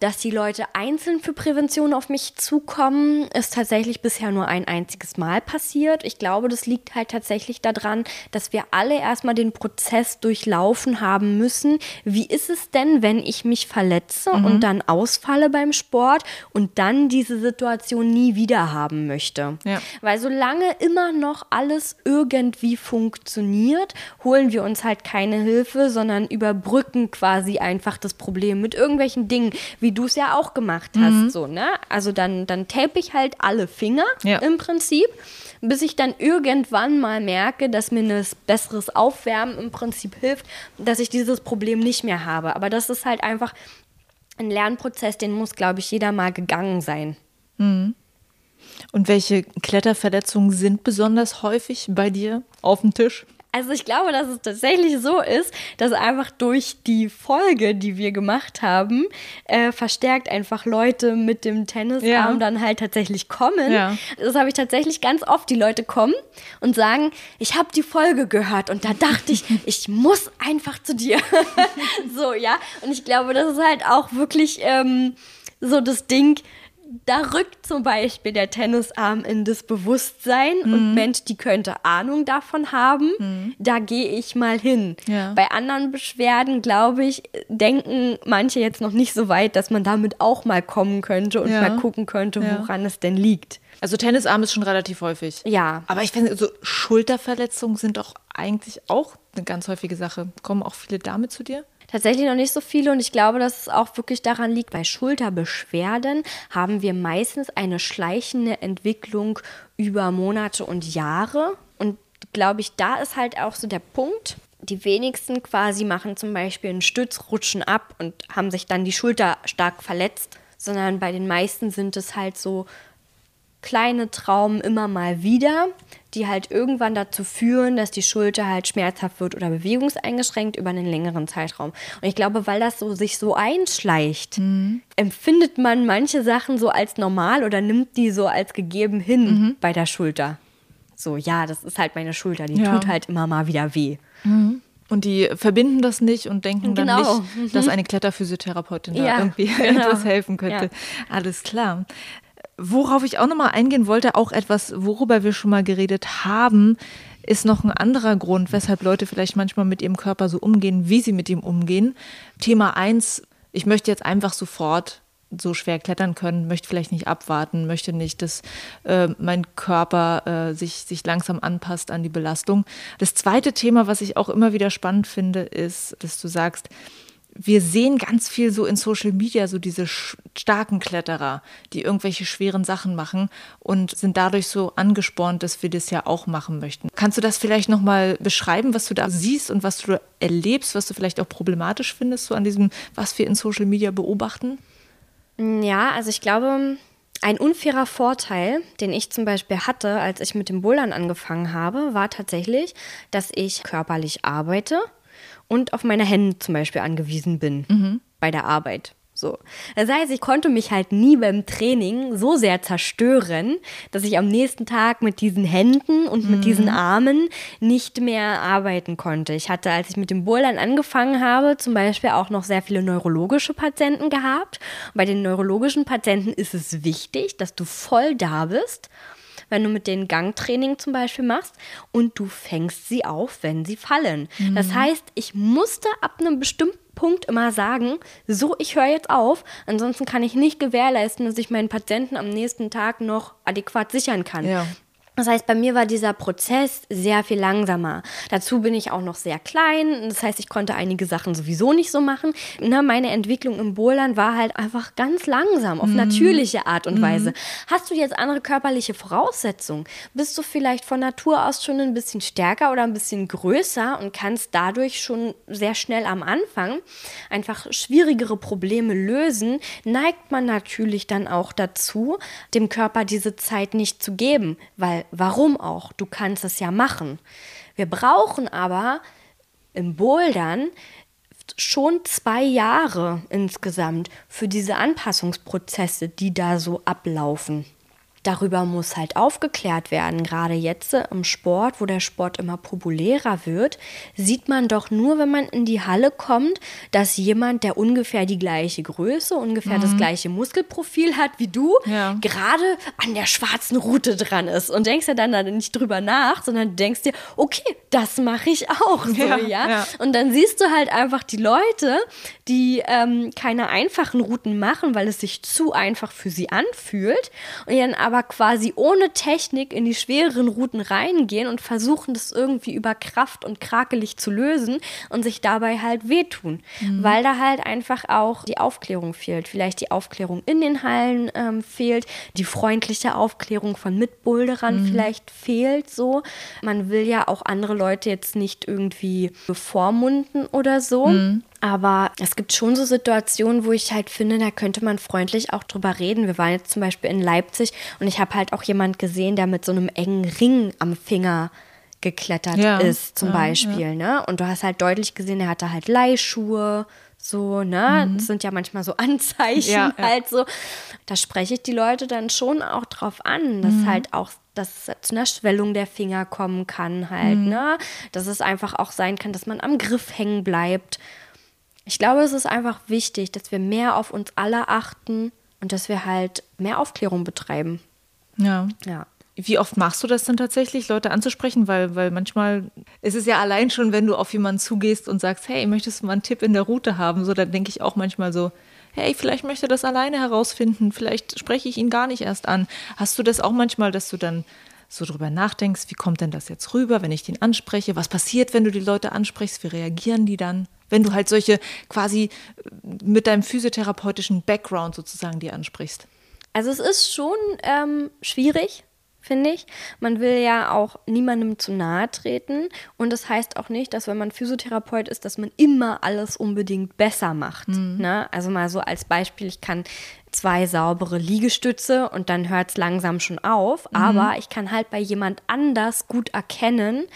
Dass die Leute einzeln für Prävention auf mich zukommen, ist tatsächlich bisher nur ein einziges Mal passiert. Ich glaube, das liegt halt tatsächlich daran, dass wir alle erstmal den Prozess durchlaufen haben müssen. Wie ist es denn, wenn ich mich verletze mhm. und dann ausfalle beim Sport und dann diese Situation nie wieder haben möchte? Ja. Weil solange immer noch alles irgendwie funktioniert, holen wir uns halt keine Hilfe, sondern überbrücken quasi einfach das Problem mit irgendwelchen Dingen, wie wie du es ja auch gemacht hast. Mhm. So, ne? Also dann, dann tape ich halt alle Finger ja. im Prinzip, bis ich dann irgendwann mal merke, dass mir ein besseres Aufwärmen im Prinzip hilft, dass ich dieses Problem nicht mehr habe. Aber das ist halt einfach ein Lernprozess, den muss, glaube ich, jeder mal gegangen sein. Mhm. Und welche Kletterverletzungen sind besonders häufig bei dir auf dem Tisch? Also ich glaube, dass es tatsächlich so ist, dass einfach durch die Folge, die wir gemacht haben, äh, verstärkt einfach Leute mit dem Tennisarm ja. dann halt tatsächlich kommen. Ja. Das habe ich tatsächlich ganz oft. Die Leute kommen und sagen, ich habe die Folge gehört und da dachte ich, ich muss einfach zu dir. so, ja. Und ich glaube, das ist halt auch wirklich ähm, so das Ding, da rückt zum Beispiel der Tennisarm in das Bewusstsein mhm. und Mensch, die könnte Ahnung davon haben, mhm. da gehe ich mal hin. Ja. Bei anderen Beschwerden, glaube ich, denken manche jetzt noch nicht so weit, dass man damit auch mal kommen könnte und ja. mal gucken könnte, woran ja. es denn liegt. Also Tennisarm ist schon relativ häufig. Ja. Aber ich finde, so Schulterverletzungen sind doch eigentlich auch eine ganz häufige Sache. Kommen auch viele damit zu dir? Tatsächlich noch nicht so viele und ich glaube, dass es auch wirklich daran liegt, bei Schulterbeschwerden haben wir meistens eine schleichende Entwicklung über Monate und Jahre. Und glaube ich, da ist halt auch so der Punkt. Die wenigsten quasi machen zum Beispiel einen Stütz, rutschen ab und haben sich dann die Schulter stark verletzt, sondern bei den meisten sind es halt so kleine Traumen immer mal wieder, die halt irgendwann dazu führen, dass die Schulter halt schmerzhaft wird oder bewegungseingeschränkt über einen längeren Zeitraum. Und ich glaube, weil das so sich so einschleicht, mhm. empfindet man manche Sachen so als normal oder nimmt die so als gegeben hin mhm. bei der Schulter. So, ja, das ist halt meine Schulter, die ja. tut halt immer mal wieder weh. Mhm. Und die verbinden das nicht und denken genau. dann nicht, dass mhm. eine Kletterphysiotherapeutin ja, da irgendwie genau. etwas helfen könnte. Ja. Alles klar. Worauf ich auch nochmal eingehen wollte, auch etwas, worüber wir schon mal geredet haben, ist noch ein anderer Grund, weshalb Leute vielleicht manchmal mit ihrem Körper so umgehen, wie sie mit ihm umgehen. Thema eins: ich möchte jetzt einfach sofort so schwer klettern können, möchte vielleicht nicht abwarten, möchte nicht, dass äh, mein Körper äh, sich, sich langsam anpasst an die Belastung. Das zweite Thema, was ich auch immer wieder spannend finde, ist, dass du sagst, wir sehen ganz viel so in Social Media, so diese starken Kletterer, die irgendwelche schweren Sachen machen und sind dadurch so angespornt, dass wir das ja auch machen möchten. Kannst du das vielleicht nochmal beschreiben, was du da siehst und was du erlebst, was du vielleicht auch problematisch findest, so an diesem, was wir in Social Media beobachten? Ja, also ich glaube, ein unfairer Vorteil, den ich zum Beispiel hatte, als ich mit dem Bouldern angefangen habe, war tatsächlich, dass ich körperlich arbeite und auf meine Hände zum Beispiel angewiesen bin mhm. bei der Arbeit. So. Das heißt, ich konnte mich halt nie beim Training so sehr zerstören, dass ich am nächsten Tag mit diesen Händen und mhm. mit diesen Armen nicht mehr arbeiten konnte. Ich hatte, als ich mit dem Bouldern angefangen habe, zum Beispiel auch noch sehr viele neurologische Patienten gehabt. Und bei den neurologischen Patienten ist es wichtig, dass du voll da bist wenn du mit denen Gangtraining zum Beispiel machst und du fängst sie auf, wenn sie fallen. Mhm. Das heißt, ich musste ab einem bestimmten Punkt immer sagen, so, ich höre jetzt auf, ansonsten kann ich nicht gewährleisten, dass ich meinen Patienten am nächsten Tag noch adäquat sichern kann. Ja. Das heißt, bei mir war dieser Prozess sehr viel langsamer. Dazu bin ich auch noch sehr klein. Das heißt, ich konnte einige Sachen sowieso nicht so machen. Na, meine Entwicklung im Bouldern war halt einfach ganz langsam, auf mhm. natürliche Art und mhm. Weise. Hast du jetzt andere körperliche Voraussetzungen? Bist du vielleicht von Natur aus schon ein bisschen stärker oder ein bisschen größer und kannst dadurch schon sehr schnell am Anfang einfach schwierigere Probleme lösen, neigt man natürlich dann auch dazu, dem Körper diese Zeit nicht zu geben, weil warum auch? Du kannst es ja machen. Wir brauchen aber im Bouldern schon zwei Jahre insgesamt für diese Anpassungsprozesse, die da so ablaufen darüber muss halt aufgeklärt werden. Gerade jetzt im Sport, wo der Sport immer populärer wird, sieht man doch nur, wenn man in die Halle kommt, dass jemand, der ungefähr die gleiche Größe, ungefähr mhm. das gleiche Muskelprofil hat wie du, ja. gerade an der schwarzen Route dran ist. Und denkst ja dann, dann nicht drüber nach, sondern denkst dir, okay, das mache ich auch. So, ja, ja? ja, Und dann siehst du halt einfach die Leute, die ähm, keine einfachen Routen machen, weil es sich zu einfach für sie anfühlt und dann aber quasi ohne Technik in die schwereren Routen reingehen und versuchen, das irgendwie über Kraft und krakelig zu lösen und sich dabei halt wehtun, mhm. weil da halt einfach auch die Aufklärung fehlt. Vielleicht die Aufklärung in den Hallen ähm, fehlt, die freundliche Aufklärung von Mitboulderern mhm. vielleicht fehlt so. Man will ja auch andere Leute jetzt nicht irgendwie bevormunden oder so. Mhm. Aber es gibt schon so Situationen, wo ich halt finde, da könnte man freundlich auch drüber reden. Wir waren jetzt zum Beispiel in Leipzig und ich habe halt auch jemand gesehen, der mit so einem engen Ring am Finger geklettert ja, ist, zum ja, Beispiel. Ja. Ne? Und du hast halt deutlich gesehen, er hatte halt Leihschuhe, so, ne? Mhm. Das sind ja manchmal so Anzeichen halt so. Da spreche ich die Leute dann schon auch drauf an, dass mhm. halt auch dass es zu einer Schwellung der Finger kommen kann halt, mhm. ne? Dass es einfach auch sein kann, dass man am Griff hängen bleibt ich glaube, es ist einfach wichtig, dass wir mehr auf uns alle achten und dass wir halt mehr Aufklärung betreiben. Ja. Ja. Wie oft machst du das denn tatsächlich, Leute anzusprechen? Weil, weil manchmal ist es ja allein schon, wenn du auf jemanden zugehst und sagst, hey, möchtest du mal einen Tipp in der Route haben? So, dann denke ich auch manchmal so, hey, vielleicht möchte er das alleine herausfinden, vielleicht spreche ich ihn gar nicht erst an. Hast du das auch manchmal, dass du dann so drüber nachdenkst, wie kommt denn das jetzt rüber, wenn ich den anspreche? Was passiert, wenn du die Leute ansprichst? Wie reagieren die dann? wenn du halt solche quasi äh, mit deinem physiotherapeutischen Background sozusagen die ansprichst? Also es ist schon ähm, schwierig, finde ich. Man will ja auch niemandem zu nahe treten. Und das heißt auch nicht, dass wenn man Physiotherapeut ist, dass man immer alles unbedingt besser macht. Mhm. Ne? Also mal so als Beispiel, ich kann zwei saubere Liegestütze und dann hört es langsam schon auf. Mhm. Aber ich kann halt bei jemand anders gut erkennen,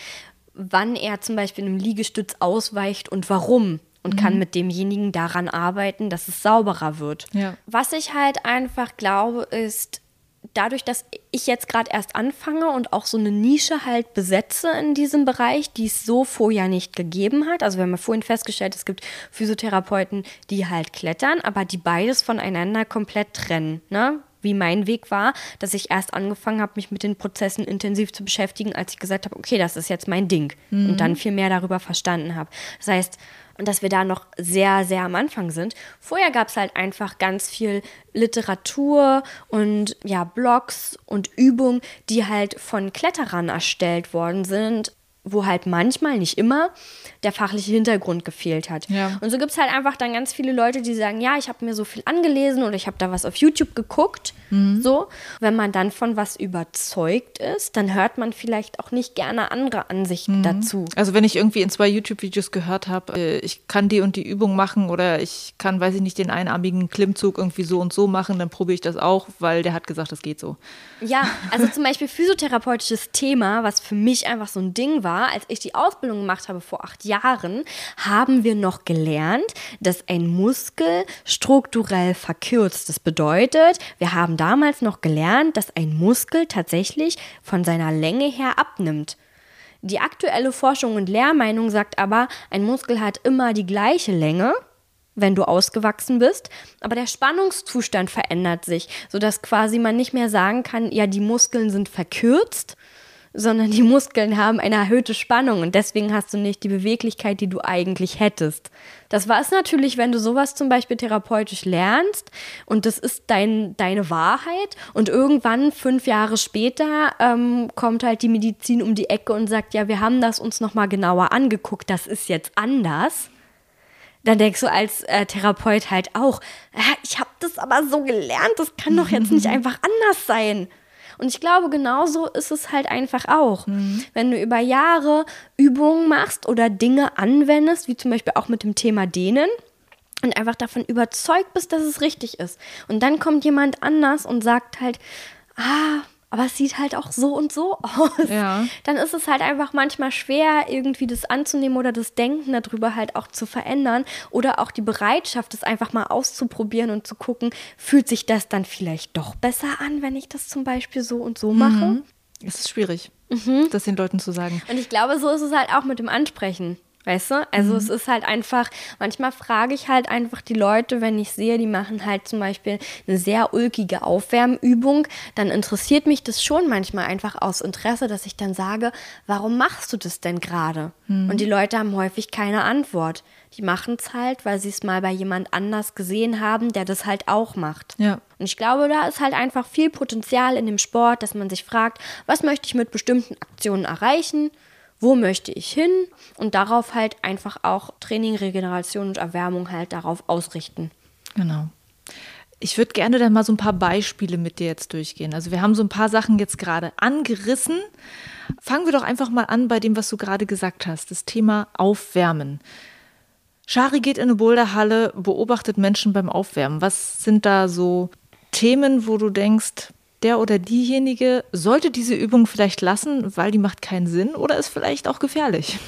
wann er zum Beispiel einem Liegestütz ausweicht und warum und mhm. kann mit demjenigen daran arbeiten, dass es sauberer wird. Ja. Was ich halt einfach glaube, ist, dadurch, dass ich jetzt gerade erst anfange und auch so eine Nische halt besetze in diesem Bereich, die es so vorher nicht gegeben hat. Also wir haben ja vorhin festgestellt, es gibt Physiotherapeuten, die halt klettern, aber die beides voneinander komplett trennen. Ne? wie mein Weg war, dass ich erst angefangen habe, mich mit den Prozessen intensiv zu beschäftigen, als ich gesagt habe, okay, das ist jetzt mein Ding. Mhm. Und dann viel mehr darüber verstanden habe. Das heißt, und dass wir da noch sehr, sehr am Anfang sind. Vorher gab es halt einfach ganz viel Literatur und ja, Blogs und Übungen, die halt von Kletterern erstellt worden sind, wo halt manchmal, nicht immer, der fachliche Hintergrund gefehlt hat. Ja. Und so gibt es halt einfach dann ganz viele Leute, die sagen, ja, ich habe mir so viel angelesen oder ich habe da was auf YouTube geguckt. Mhm. So, wenn man dann von was überzeugt ist, dann hört man vielleicht auch nicht gerne andere Ansichten mhm. dazu. Also wenn ich irgendwie in zwei YouTube-Videos gehört habe, äh, ich kann die und die Übung machen oder ich kann, weiß ich nicht, den einarmigen Klimmzug irgendwie so und so machen, dann probiere ich das auch, weil der hat gesagt, das geht so. Ja, also zum Beispiel physiotherapeutisches Thema, was für mich einfach so ein Ding war, als ich die Ausbildung gemacht habe vor acht Jahren, haben wir noch gelernt, dass ein Muskel strukturell verkürzt. Das bedeutet, wir haben damals noch gelernt, dass ein Muskel tatsächlich von seiner Länge her abnimmt. Die aktuelle Forschung und Lehrmeinung sagt aber, ein Muskel hat immer die gleiche Länge wenn du ausgewachsen bist, aber der Spannungszustand verändert sich, sodass quasi man nicht mehr sagen kann, ja, die Muskeln sind verkürzt, sondern die Muskeln haben eine erhöhte Spannung und deswegen hast du nicht die Beweglichkeit, die du eigentlich hättest. Das war es natürlich, wenn du sowas zum Beispiel therapeutisch lernst und das ist dein, deine Wahrheit und irgendwann fünf Jahre später ähm, kommt halt die Medizin um die Ecke und sagt, ja, wir haben das uns nochmal genauer angeguckt, das ist jetzt anders dann denkst du als äh, Therapeut halt auch, äh, ich habe das aber so gelernt, das kann doch jetzt nicht einfach anders sein. Und ich glaube, genauso ist es halt einfach auch. Mhm. Wenn du über Jahre Übungen machst oder Dinge anwendest, wie zum Beispiel auch mit dem Thema Dehnen, und einfach davon überzeugt bist, dass es richtig ist. Und dann kommt jemand anders und sagt halt, ah, aber es sieht halt auch so und so aus. Ja. Dann ist es halt einfach manchmal schwer, irgendwie das anzunehmen oder das Denken darüber halt auch zu verändern oder auch die Bereitschaft, das einfach mal auszuprobieren und zu gucken, fühlt sich das dann vielleicht doch besser an, wenn ich das zum Beispiel so und so mache. Mhm. Es ist schwierig, Mhm. das den Leuten zu sagen. Und ich glaube, so ist es halt auch mit dem Ansprechen. Weißt du? Also Mhm. es ist halt einfach, manchmal frage ich halt einfach die Leute, wenn ich sehe, die machen halt zum Beispiel eine sehr ulkige Aufwärmübung, dann interessiert mich das schon manchmal einfach aus Interesse, dass ich dann sage, warum machst du das denn gerade? Mhm. Und die Leute haben häufig keine Antwort. Die machen es halt, weil sie es mal bei jemand anders gesehen haben, der das halt auch macht. Ja. Und ich glaube, da ist halt einfach viel Potenzial in dem Sport, dass man sich fragt, was möchte ich mit bestimmten Aktionen erreichen? Wo möchte ich hin? Und darauf halt einfach auch Training, Regeneration und Erwärmung halt darauf ausrichten. Genau. Ich würde gerne dann mal so ein paar Beispiele mit dir jetzt durchgehen. Also wir haben so ein paar Sachen jetzt gerade angerissen. Fangen wir doch einfach mal an bei dem, was du gerade gesagt hast, das Thema Aufwärmen. Shari geht in eine Boulderhalle, beobachtet Menschen beim Aufwärmen. Was sind da so Themen, wo du denkst, der oder diejenige sollte diese Übung vielleicht lassen, weil die macht keinen Sinn oder ist vielleicht auch gefährlich?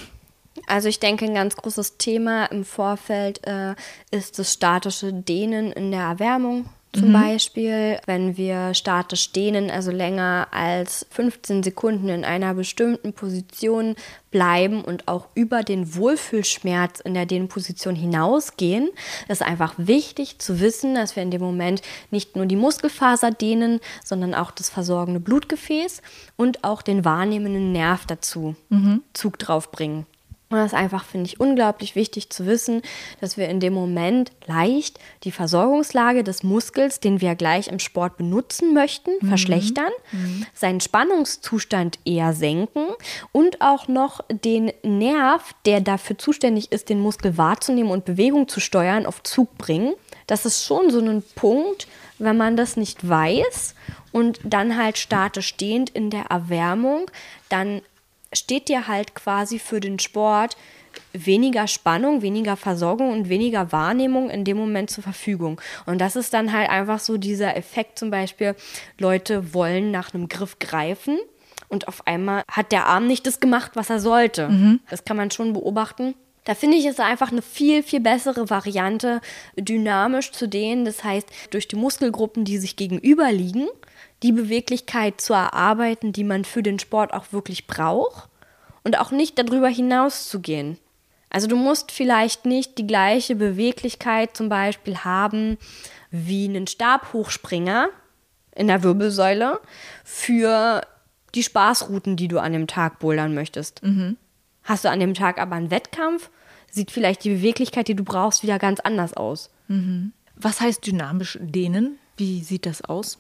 Also ich denke, ein ganz großes Thema im Vorfeld äh, ist das statische Dehnen in der Erwärmung. Zum Beispiel, wenn wir statisch dehnen, also länger als 15 Sekunden in einer bestimmten Position bleiben und auch über den Wohlfühlschmerz in der Dehnposition hinausgehen, ist einfach wichtig zu wissen, dass wir in dem Moment nicht nur die Muskelfaser dehnen, sondern auch das versorgende Blutgefäß und auch den wahrnehmenden Nerv dazu Zug drauf bringen. Und das ist einfach, finde ich, unglaublich wichtig zu wissen, dass wir in dem Moment leicht die Versorgungslage des Muskels, den wir gleich im Sport benutzen möchten, verschlechtern, seinen Spannungszustand eher senken und auch noch den Nerv, der dafür zuständig ist, den Muskel wahrzunehmen und Bewegung zu steuern, auf Zug bringen. Das ist schon so ein Punkt, wenn man das nicht weiß und dann halt statisch stehend in der Erwärmung, dann steht dir halt quasi für den Sport weniger Spannung, weniger Versorgung und weniger Wahrnehmung in dem Moment zur Verfügung. Und das ist dann halt einfach so dieser Effekt zum Beispiel, Leute wollen nach einem Griff greifen und auf einmal hat der Arm nicht das gemacht, was er sollte. Das kann man schon beobachten. Da finde ich es einfach eine viel, viel bessere Variante, dynamisch zu dehnen. Das heißt, durch die Muskelgruppen, die sich gegenüber liegen, die Beweglichkeit zu erarbeiten, die man für den Sport auch wirklich braucht und auch nicht darüber hinaus zu gehen. Also du musst vielleicht nicht die gleiche Beweglichkeit zum Beispiel haben wie einen Stabhochspringer in der Wirbelsäule für die Spaßrouten, die du an dem Tag bouldern möchtest. Hast du an dem Tag aber einen Wettkampf, sieht vielleicht die Beweglichkeit, die du brauchst, wieder ganz anders aus. Was heißt dynamisch dehnen? Wie sieht das aus?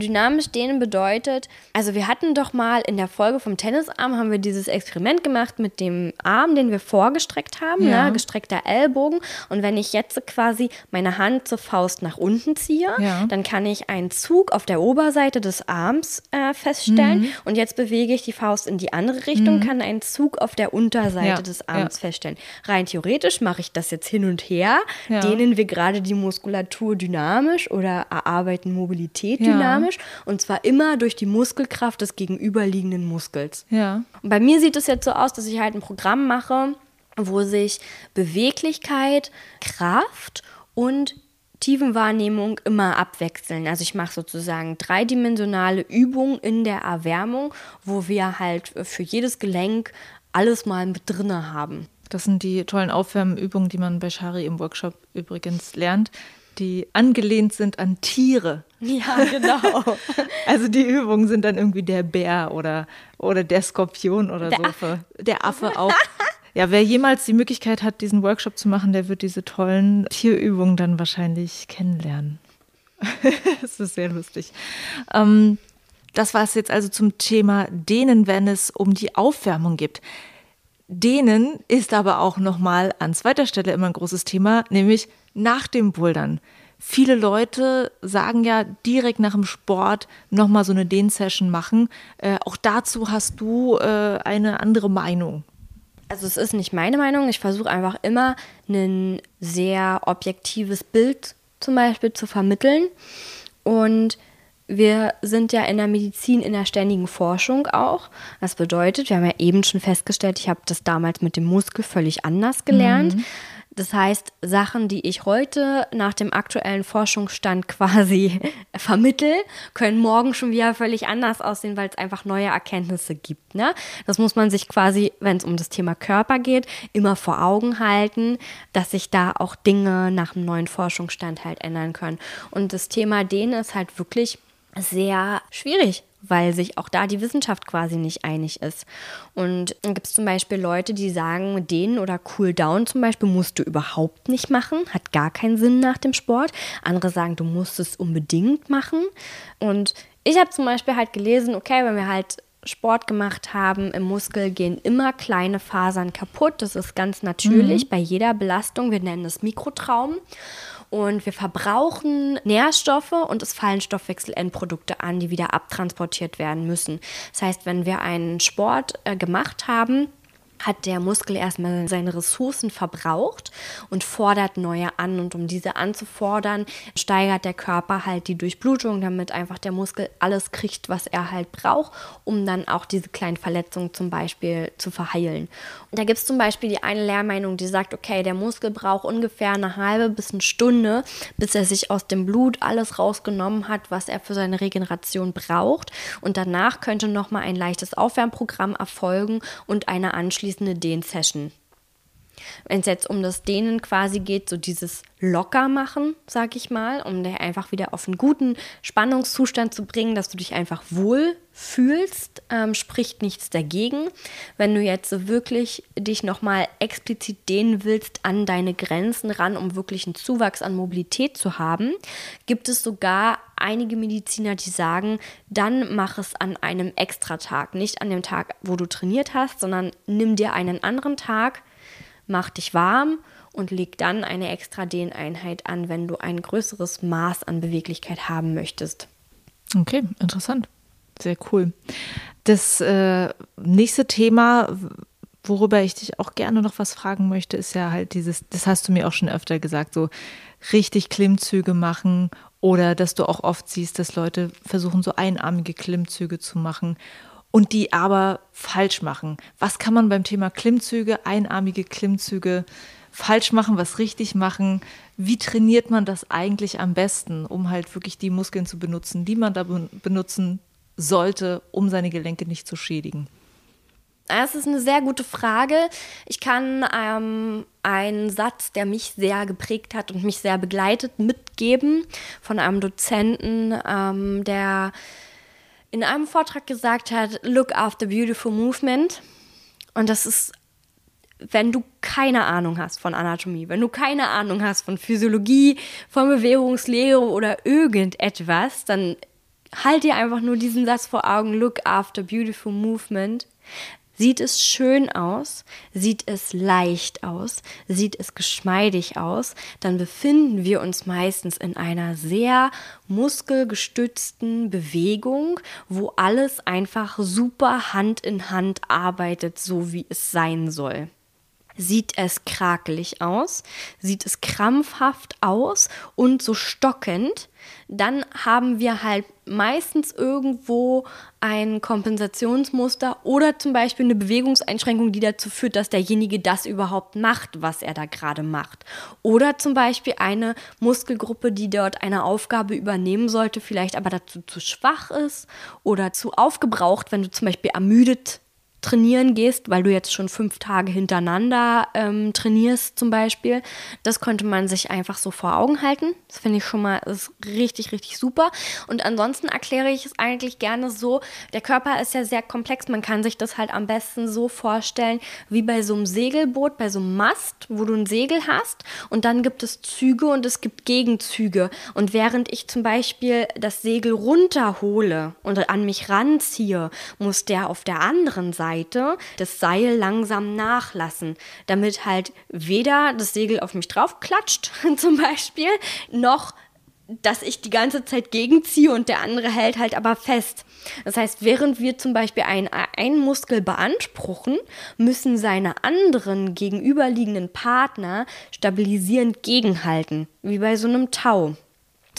Dynamisch dehnen bedeutet, also wir hatten doch mal in der Folge vom Tennisarm, haben wir dieses Experiment gemacht mit dem Arm, den wir vorgestreckt haben, Ja. ja. gestreckter Ellbogen. Und wenn ich jetzt quasi meine Hand zur Faust nach unten ziehe, Ja. dann kann ich einen Zug auf der Oberseite des Arms äh, feststellen. Und jetzt bewege ich die Faust in die andere Richtung, kann einen Zug auf der Unterseite Ja, des Arms feststellen. Rein theoretisch mache ich das jetzt hin und her, dehnen wir gerade die Muskulatur dynamisch oder erarbeiten Mobilität Ja. Dynamisch und zwar immer durch die Muskelkraft des gegenüberliegenden Muskels. Ja. Und bei mir sieht es jetzt so aus, dass ich halt ein Programm mache, wo sich Beweglichkeit, Kraft und Tiefenwahrnehmung immer abwechseln. Also ich mache sozusagen dreidimensionale Übungen in der Erwärmung, wo wir halt für jedes Gelenk alles mal mit drinne haben. Das sind die tollen Aufwärmübungen, die man bei Shari im Workshop übrigens lernt, die angelehnt sind an Tiere. Ja, genau. Also die Übungen sind dann irgendwie der Bär oder, oder der Skorpion oder Der so. Affe. Der Affe auch. Ja, wer jemals die Möglichkeit hat, diesen Workshop zu machen, der wird diese tollen Tierübungen dann wahrscheinlich kennenlernen. das ist sehr lustig. Ähm, das war es jetzt also zum Thema Dehnen, wenn es um die Aufwärmung geht. Dehnen ist aber auch nochmal an zweiter Stelle immer ein großes Thema, nämlich nach dem Bouldern. Viele Leute sagen ja direkt nach dem Sport nochmal so eine Dehnsession machen. Äh, auch dazu hast du äh, eine andere Meinung. Also es ist nicht meine Meinung. Ich versuche einfach immer ein sehr objektives Bild zum Beispiel zu vermitteln. Und wir sind ja in der Medizin in der ständigen Forschung auch. Das bedeutet, wir haben ja eben schon festgestellt, ich habe das damals mit dem Muskel völlig anders gelernt. Mhm. Das heißt, Sachen, die ich heute nach dem aktuellen Forschungsstand quasi vermittel, können morgen schon wieder völlig anders aussehen, weil es einfach neue Erkenntnisse gibt. Ne? Das muss man sich quasi, wenn es um das Thema Körper geht, immer vor Augen halten, dass sich da auch Dinge nach einem neuen Forschungsstand halt ändern können. Und das Thema denen ist halt wirklich sehr schwierig weil sich auch da die Wissenschaft quasi nicht einig ist. Und dann gibt es zum Beispiel Leute, die sagen, den oder Cool Down zum Beispiel musst du überhaupt nicht machen, hat gar keinen Sinn nach dem Sport. Andere sagen, du musst es unbedingt machen. Und ich habe zum Beispiel halt gelesen, okay, wenn wir halt Sport gemacht haben, im Muskel gehen immer kleine Fasern kaputt. Das ist ganz natürlich mhm. bei jeder Belastung. Wir nennen es Mikrotraum und wir verbrauchen Nährstoffe und es fallen Stoffwechselendprodukte an, die wieder abtransportiert werden müssen. Das heißt, wenn wir einen Sport äh, gemacht haben, hat der Muskel erstmal seine Ressourcen verbraucht und fordert neue an. Und um diese anzufordern, steigert der Körper halt die Durchblutung, damit einfach der Muskel alles kriegt, was er halt braucht, um dann auch diese kleinen Verletzungen zum Beispiel zu verheilen. Und da gibt es zum Beispiel die eine Lehrmeinung, die sagt, okay, der Muskel braucht ungefähr eine halbe bis eine Stunde, bis er sich aus dem Blut alles rausgenommen hat, was er für seine Regeneration braucht. Und danach könnte nochmal ein leichtes Aufwärmprogramm erfolgen und eine anschließende anschließende Dehn-Session. Wenn es jetzt um das Dehnen quasi geht, so dieses locker machen, sag ich mal, um dich einfach wieder auf einen guten Spannungszustand zu bringen, dass du dich einfach wohl fühlst, ähm, spricht nichts dagegen. Wenn du jetzt so wirklich dich nochmal explizit dehnen willst an deine Grenzen ran, um wirklich einen Zuwachs an Mobilität zu haben, gibt es sogar einige Mediziner, die sagen, dann mach es an einem Extratag, nicht an dem Tag, wo du trainiert hast, sondern nimm dir einen anderen Tag, mach dich warm und leg dann eine extra Dehneinheit an, wenn du ein größeres Maß an Beweglichkeit haben möchtest. Okay, interessant. Sehr cool. Das äh, nächste Thema, worüber ich dich auch gerne noch was fragen möchte, ist ja halt dieses, das hast du mir auch schon öfter gesagt, so richtig Klimmzüge machen oder dass du auch oft siehst, dass Leute versuchen, so einarmige Klimmzüge zu machen und die aber falsch machen. Was kann man beim Thema Klimmzüge, einarmige Klimmzüge falsch machen, was richtig machen? Wie trainiert man das eigentlich am besten, um halt wirklich die Muskeln zu benutzen, die man da benutzen sollte, um seine Gelenke nicht zu schädigen? Das ist eine sehr gute Frage. Ich kann ähm, einen Satz, der mich sehr geprägt hat und mich sehr begleitet, mitgeben von einem Dozenten, ähm, der in einem Vortrag gesagt hat, Look after beautiful movement. Und das ist, wenn du keine Ahnung hast von Anatomie, wenn du keine Ahnung hast von Physiologie, von Bewegungslehre oder irgendetwas, dann halt dir einfach nur diesen Satz vor Augen, Look after beautiful movement. Sieht es schön aus? Sieht es leicht aus? Sieht es geschmeidig aus? Dann befinden wir uns meistens in einer sehr muskelgestützten Bewegung, wo alles einfach super Hand in Hand arbeitet, so wie es sein soll. Sieht es krakelig aus? Sieht es krampfhaft aus und so stockend? Dann haben wir halt meistens irgendwo ein Kompensationsmuster oder zum Beispiel eine Bewegungseinschränkung, die dazu führt, dass derjenige das überhaupt macht, was er da gerade macht. Oder zum Beispiel eine Muskelgruppe, die dort eine Aufgabe übernehmen sollte, vielleicht aber dazu zu schwach ist oder zu aufgebraucht, wenn du zum Beispiel ermüdet trainieren gehst, weil du jetzt schon fünf Tage hintereinander ähm, trainierst zum Beispiel. Das könnte man sich einfach so vor Augen halten. Das finde ich schon mal richtig, richtig super. Und ansonsten erkläre ich es eigentlich gerne so, der Körper ist ja sehr komplex. Man kann sich das halt am besten so vorstellen, wie bei so einem Segelboot, bei so einem Mast, wo du ein Segel hast. Und dann gibt es Züge und es gibt Gegenzüge. Und während ich zum Beispiel das Segel runterhole und an mich ranziehe, muss der auf der anderen Seite Seite das Seil langsam nachlassen, damit halt weder das Segel auf mich drauf klatscht zum Beispiel, noch dass ich die ganze Zeit gegenziehe und der andere hält halt aber fest. Das heißt, während wir zum Beispiel einen, einen Muskel beanspruchen, müssen seine anderen gegenüberliegenden Partner stabilisierend gegenhalten, wie bei so einem Tau.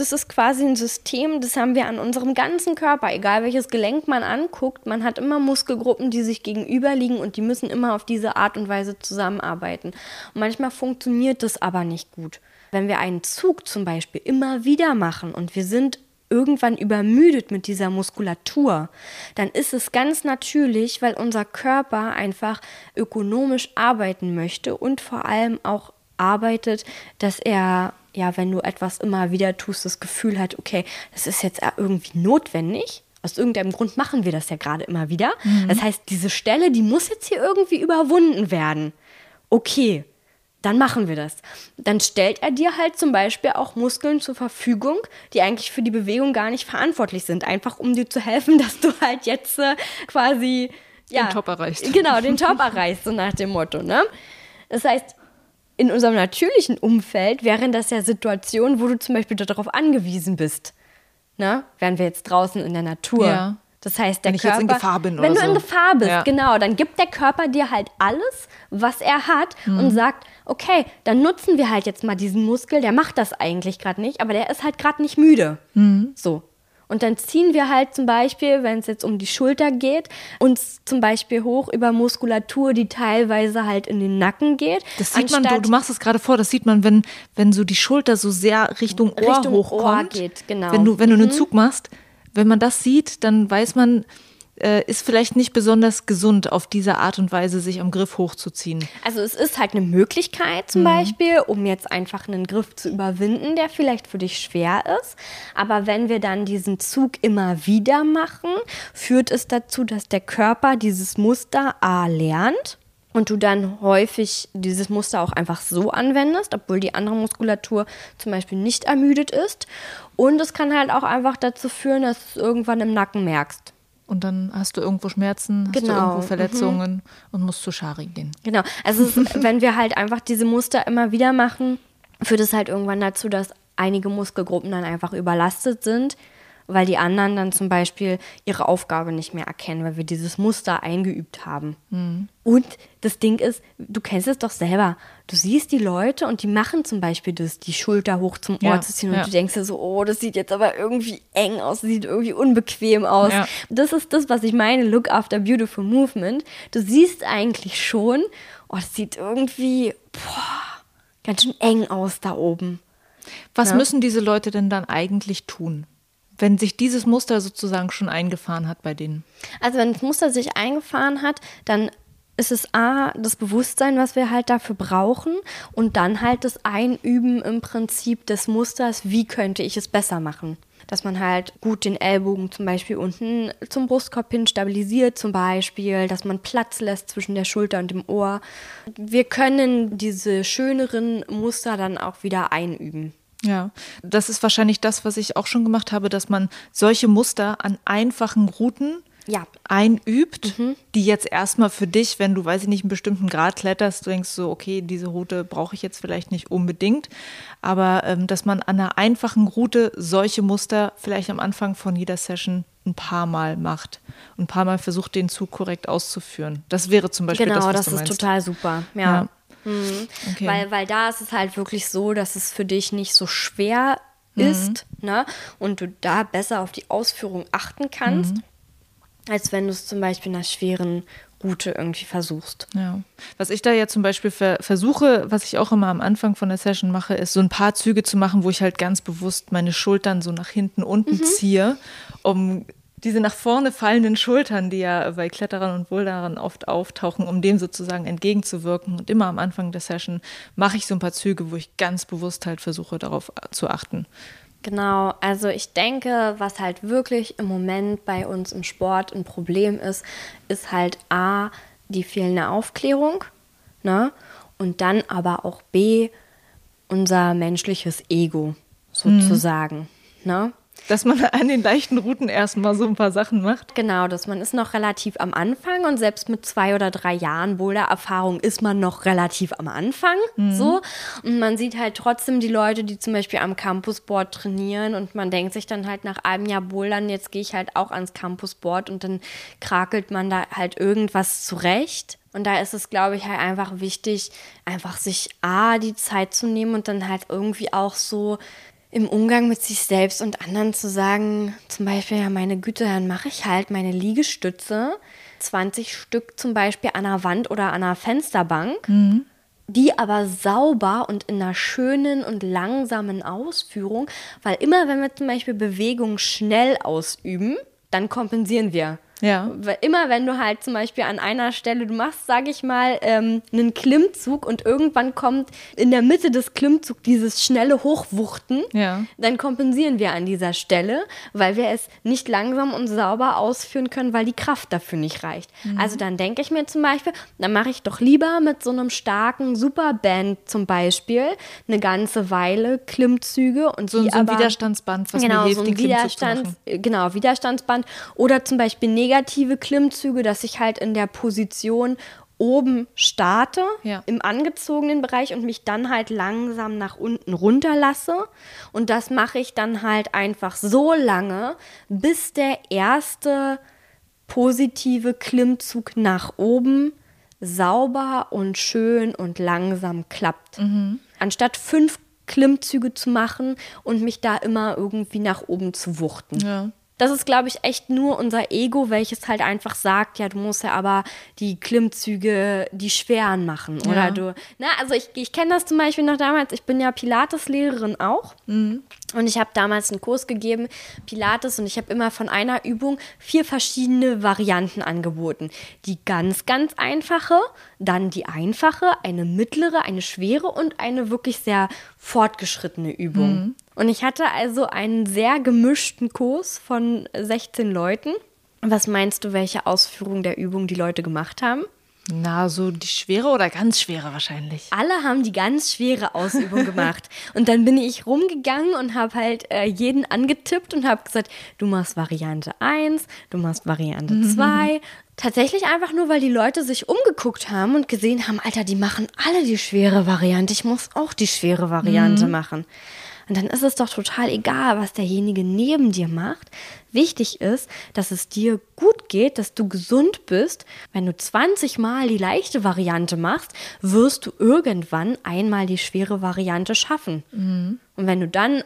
Das ist quasi ein System, das haben wir an unserem ganzen Körper, egal welches Gelenk man anguckt, man hat immer Muskelgruppen, die sich gegenüberliegen und die müssen immer auf diese Art und Weise zusammenarbeiten. Und manchmal funktioniert das aber nicht gut. Wenn wir einen Zug zum Beispiel immer wieder machen und wir sind irgendwann übermüdet mit dieser Muskulatur, dann ist es ganz natürlich, weil unser Körper einfach ökonomisch arbeiten möchte und vor allem auch arbeitet, dass er, ja, wenn du etwas immer wieder tust, das Gefühl hat, okay, das ist jetzt irgendwie notwendig. Aus irgendeinem Grund machen wir das ja gerade immer wieder. Mhm. Das heißt, diese Stelle, die muss jetzt hier irgendwie überwunden werden. Okay, dann machen wir das. Dann stellt er dir halt zum Beispiel auch Muskeln zur Verfügung, die eigentlich für die Bewegung gar nicht verantwortlich sind, einfach um dir zu helfen, dass du halt jetzt äh, quasi ja, den Top erreichst. Genau, den Top erreichst, so nach dem Motto. Ne? Das heißt, in unserem natürlichen Umfeld wären das ja Situationen, wo du zum Beispiel darauf angewiesen bist. Ne? Wären wir jetzt draußen in der Natur. Ja. Das heißt, der wenn Körper, ich jetzt in Gefahr bin wenn oder du in Gefahr bist, ja. genau, dann gibt der Körper dir halt alles, was er hat mhm. und sagt, okay, dann nutzen wir halt jetzt mal diesen Muskel, der macht das eigentlich gerade nicht, aber der ist halt gerade nicht müde. Mhm. So. Und dann ziehen wir halt zum Beispiel, wenn es jetzt um die Schulter geht, uns zum Beispiel hoch über Muskulatur, die teilweise halt in den Nacken geht. Das sieht man, du, du machst es gerade vor, das sieht man, wenn, wenn so die Schulter so sehr Richtung Ohr Richtung hochkommt. Ohr geht, genau. Wenn du, wenn du mhm. einen Zug machst, wenn man das sieht, dann weiß man, äh, ist vielleicht nicht besonders gesund, auf diese Art und Weise sich am Griff hochzuziehen. Also es ist halt eine Möglichkeit zum mhm. Beispiel, um jetzt einfach einen Griff zu überwinden, der vielleicht für dich schwer ist. Aber wenn wir dann diesen Zug immer wieder machen, führt es dazu, dass der Körper dieses Muster A lernt und du dann häufig dieses Muster auch einfach so anwendest, obwohl die andere Muskulatur zum Beispiel nicht ermüdet ist. Und es kann halt auch einfach dazu führen, dass du es irgendwann im Nacken merkst. Und dann hast du irgendwo Schmerzen, hast genau. du irgendwo Verletzungen mhm. und musst zu Schari gehen. Genau. Also ist, wenn wir halt einfach diese Muster immer wieder machen, führt es halt irgendwann dazu, dass einige Muskelgruppen dann einfach überlastet sind weil die anderen dann zum Beispiel ihre Aufgabe nicht mehr erkennen, weil wir dieses Muster eingeübt haben. Mhm. Und das Ding ist, du kennst es doch selber. Du siehst die Leute und die machen zum Beispiel das, die Schulter hoch zum Ohr ja, zu ziehen und ja. du denkst dir so, oh, das sieht jetzt aber irgendwie eng aus, das sieht irgendwie unbequem aus. Ja. Das ist das, was ich meine, Look after Beautiful Movement. Du siehst eigentlich schon, oh, das sieht irgendwie boah, ganz schön eng aus da oben. Was müssen diese Leute denn dann eigentlich tun? Wenn sich dieses Muster sozusagen schon eingefahren hat bei denen? Also wenn das Muster sich eingefahren hat, dann ist es A, das Bewusstsein, was wir halt dafür brauchen und dann halt das Einüben im Prinzip des Musters, wie könnte ich es besser machen. Dass man halt gut den Ellbogen zum Beispiel unten zum Brustkorb hin stabilisiert, zum Beispiel, dass man Platz lässt zwischen der Schulter und dem Ohr. Wir können diese schöneren Muster dann auch wieder einüben. Ja, das ist wahrscheinlich das, was ich auch schon gemacht habe, dass man solche Muster an einfachen Routen ja. einübt, mhm. die jetzt erstmal für dich, wenn du, weiß ich nicht, einen bestimmten Grad kletterst, du denkst so, okay, diese Route brauche ich jetzt vielleicht nicht unbedingt, aber ähm, dass man an einer einfachen Route solche Muster vielleicht am Anfang von jeder Session ein paar Mal macht und ein paar Mal versucht, den Zug korrekt auszuführen. Das wäre zum Beispiel genau, das, was das du ist meinst. total super. ja. ja. Mhm. Okay. Weil, weil da ist es halt wirklich so, dass es für dich nicht so schwer mhm. ist ne? und du da besser auf die Ausführung achten kannst, mhm. als wenn du es zum Beispiel in einer schweren Route irgendwie versuchst. Ja. Was ich da ja zum Beispiel ver versuche, was ich auch immer am Anfang von der Session mache, ist so ein paar Züge zu machen, wo ich halt ganz bewusst meine Schultern so nach hinten unten mhm. ziehe, um diese nach vorne fallenden Schultern, die ja bei Kletterern und Boulderern oft auftauchen, um dem sozusagen entgegenzuwirken. Und immer am Anfang der Session mache ich so ein paar Züge, wo ich ganz bewusst halt versuche, darauf zu achten. Genau, also ich denke, was halt wirklich im Moment bei uns im Sport ein Problem ist, ist halt A, die fehlende Aufklärung, ne? Und dann aber auch B, unser menschliches Ego sozusagen, mhm. ne? Dass man an den leichten Routen erstmal so ein paar Sachen macht. Genau, dass man ist noch relativ am Anfang und selbst mit zwei oder drei Jahren Boulder-Erfahrung ist man noch relativ am Anfang. Mhm. So. Und man sieht halt trotzdem die Leute, die zum Beispiel am Campusboard trainieren und man denkt sich dann halt nach einem Jahr Bouldern, jetzt gehe ich halt auch ans Campusboard und dann krakelt man da halt irgendwas zurecht. Und da ist es, glaube ich, halt einfach wichtig, einfach sich A, die Zeit zu nehmen und dann halt irgendwie auch so im Umgang mit sich selbst und anderen zu sagen, zum Beispiel, ja, meine Güte, dann mache ich halt meine Liegestütze, 20 Stück zum Beispiel an der Wand oder an der Fensterbank, mhm. die aber sauber und in einer schönen und langsamen Ausführung, weil immer wenn wir zum Beispiel Bewegung schnell ausüben, dann kompensieren wir. Ja. Immer wenn du halt zum Beispiel an einer Stelle, du machst, sage ich mal, ähm, einen Klimmzug und irgendwann kommt in der Mitte des Klimmzugs dieses schnelle Hochwuchten, ja. dann kompensieren wir an dieser Stelle, weil wir es nicht langsam und sauber ausführen können, weil die Kraft dafür nicht reicht. Mhm. Also dann denke ich mir zum Beispiel, dann mache ich doch lieber mit so einem starken Superband zum Beispiel eine ganze Weile Klimmzüge und so, die so ein aber, Widerstandsband, was genau, mir hilft, so ein den Widerstands, Genau, Widerstandsband oder zum Beispiel negative Klimmzüge, dass ich halt in der Position oben starte, ja. im angezogenen Bereich und mich dann halt langsam nach unten runterlasse. Und das mache ich dann halt einfach so lange, bis der erste positive Klimmzug nach oben sauber und schön und langsam klappt. Mhm. Anstatt fünf Klimmzüge zu machen und mich da immer irgendwie nach oben zu wuchten. Ja. Das ist, glaube ich, echt nur unser Ego, welches halt einfach sagt, ja, du musst ja aber die Klimmzüge, die schweren machen. Oder ja. du, na, also ich, ich kenne das zum Beispiel noch damals, ich bin ja Pilates-Lehrerin auch. Mhm. Und ich habe damals einen Kurs gegeben, Pilates, und ich habe immer von einer Übung vier verschiedene Varianten angeboten. Die ganz, ganz einfache, dann die einfache, eine mittlere, eine schwere und eine wirklich sehr fortgeschrittene Übung. Mhm. Und ich hatte also einen sehr gemischten Kurs von 16 Leuten. Was meinst du, welche Ausführung der Übung die Leute gemacht haben? Na, so die schwere oder ganz schwere wahrscheinlich. Alle haben die ganz schwere Ausübung gemacht. Und dann bin ich rumgegangen und habe halt äh, jeden angetippt und habe gesagt, du machst Variante 1, du machst Variante 2. Mhm. Tatsächlich einfach nur, weil die Leute sich umgeguckt haben und gesehen haben, Alter, die machen alle die schwere Variante. Ich muss auch die schwere Variante mhm. machen. Und dann ist es doch total egal, was derjenige neben dir macht. Wichtig ist, dass es dir gut geht, dass du gesund bist. Wenn du 20 Mal die leichte Variante machst, wirst du irgendwann einmal die schwere Variante schaffen. Mhm. Und wenn du dann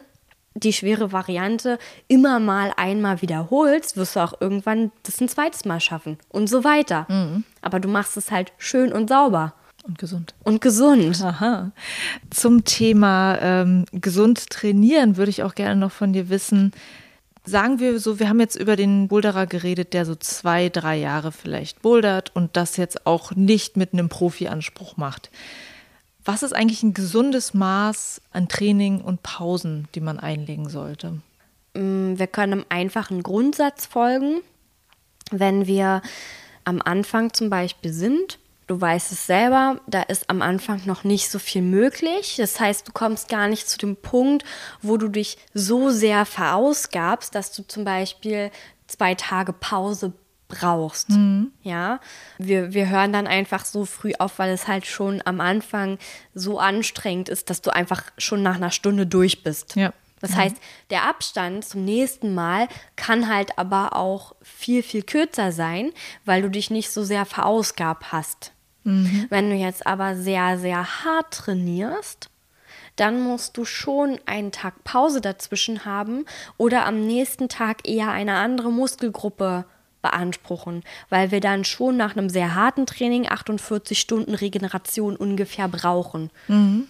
die schwere Variante immer mal einmal wiederholst, wirst du auch irgendwann das ein zweites Mal schaffen und so weiter. Mhm. Aber du machst es halt schön und sauber. Und gesund. Und gesund. Aha. Zum Thema ähm, gesund trainieren würde ich auch gerne noch von dir wissen. Sagen wir so, wir haben jetzt über den Boulderer geredet, der so zwei, drei Jahre vielleicht bouldert und das jetzt auch nicht mit einem Profi-Anspruch macht. Was ist eigentlich ein gesundes Maß an Training und Pausen, die man einlegen sollte? Mm, wir können einem einfachen Grundsatz folgen. Wenn wir am Anfang zum Beispiel sind Du weißt es selber, da ist am Anfang noch nicht so viel möglich. Das heißt, du kommst gar nicht zu dem Punkt, wo du dich so sehr verausgabst, dass du zum Beispiel zwei Tage Pause brauchst. Mhm. Ja, wir, wir hören dann einfach so früh auf, weil es halt schon am Anfang so anstrengend ist, dass du einfach schon nach einer Stunde durch bist. Ja. Das mhm. heißt, der Abstand zum nächsten Mal kann halt aber auch viel, viel kürzer sein, weil du dich nicht so sehr verausgabt hast. Mhm. Wenn du jetzt aber sehr, sehr hart trainierst, dann musst du schon einen Tag Pause dazwischen haben oder am nächsten Tag eher eine andere Muskelgruppe beanspruchen, weil wir dann schon nach einem sehr harten Training 48 Stunden Regeneration ungefähr brauchen. Mhm.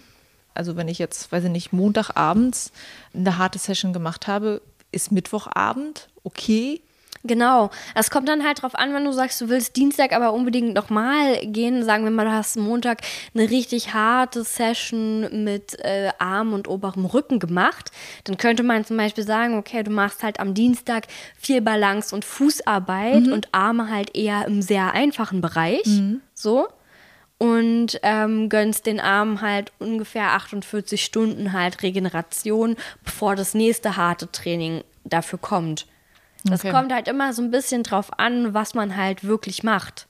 Also wenn ich jetzt, weiß ich nicht, Montagabends eine harte Session gemacht habe, ist Mittwochabend okay, Genau. Es kommt dann halt drauf an, wenn du sagst, du willst Dienstag aber unbedingt nochmal gehen. Sagen wir mal, du hast Montag eine richtig harte Session mit äh, Arm und oberem Rücken gemacht. Dann könnte man zum Beispiel sagen, okay, du machst halt am Dienstag viel Balance und Fußarbeit mhm. und Arme halt eher im sehr einfachen Bereich. Mhm. So und ähm, gönnst den Armen halt ungefähr 48 Stunden halt Regeneration, bevor das nächste harte Training dafür kommt. Das okay. kommt halt immer so ein bisschen drauf an, was man halt wirklich macht.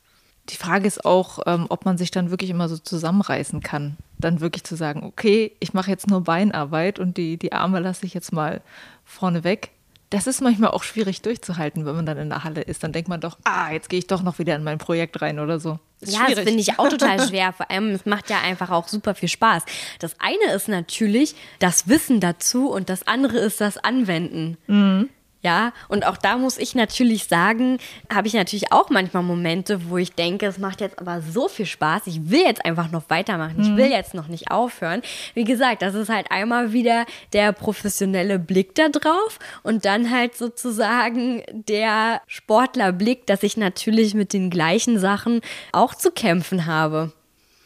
Die Frage ist auch, ähm, ob man sich dann wirklich immer so zusammenreißen kann. Dann wirklich zu sagen, okay, ich mache jetzt nur Beinarbeit und die, die Arme lasse ich jetzt mal vorne weg. Das ist manchmal auch schwierig durchzuhalten, wenn man dann in der Halle ist. Dann denkt man doch, ah, jetzt gehe ich doch noch wieder in mein Projekt rein oder so. Ist ja, schwierig. das finde ich auch total schwer. Vor allem, es macht ja einfach auch super viel Spaß. Das eine ist natürlich das Wissen dazu und das andere ist das Anwenden. Mhm. Ja, und auch da muss ich natürlich sagen, habe ich natürlich auch manchmal Momente, wo ich denke, es macht jetzt aber so viel Spaß, ich will jetzt einfach noch weitermachen, ich will mhm. jetzt noch nicht aufhören. Wie gesagt, das ist halt einmal wieder der professionelle Blick da drauf und dann halt sozusagen der Sportlerblick, dass ich natürlich mit den gleichen Sachen auch zu kämpfen habe.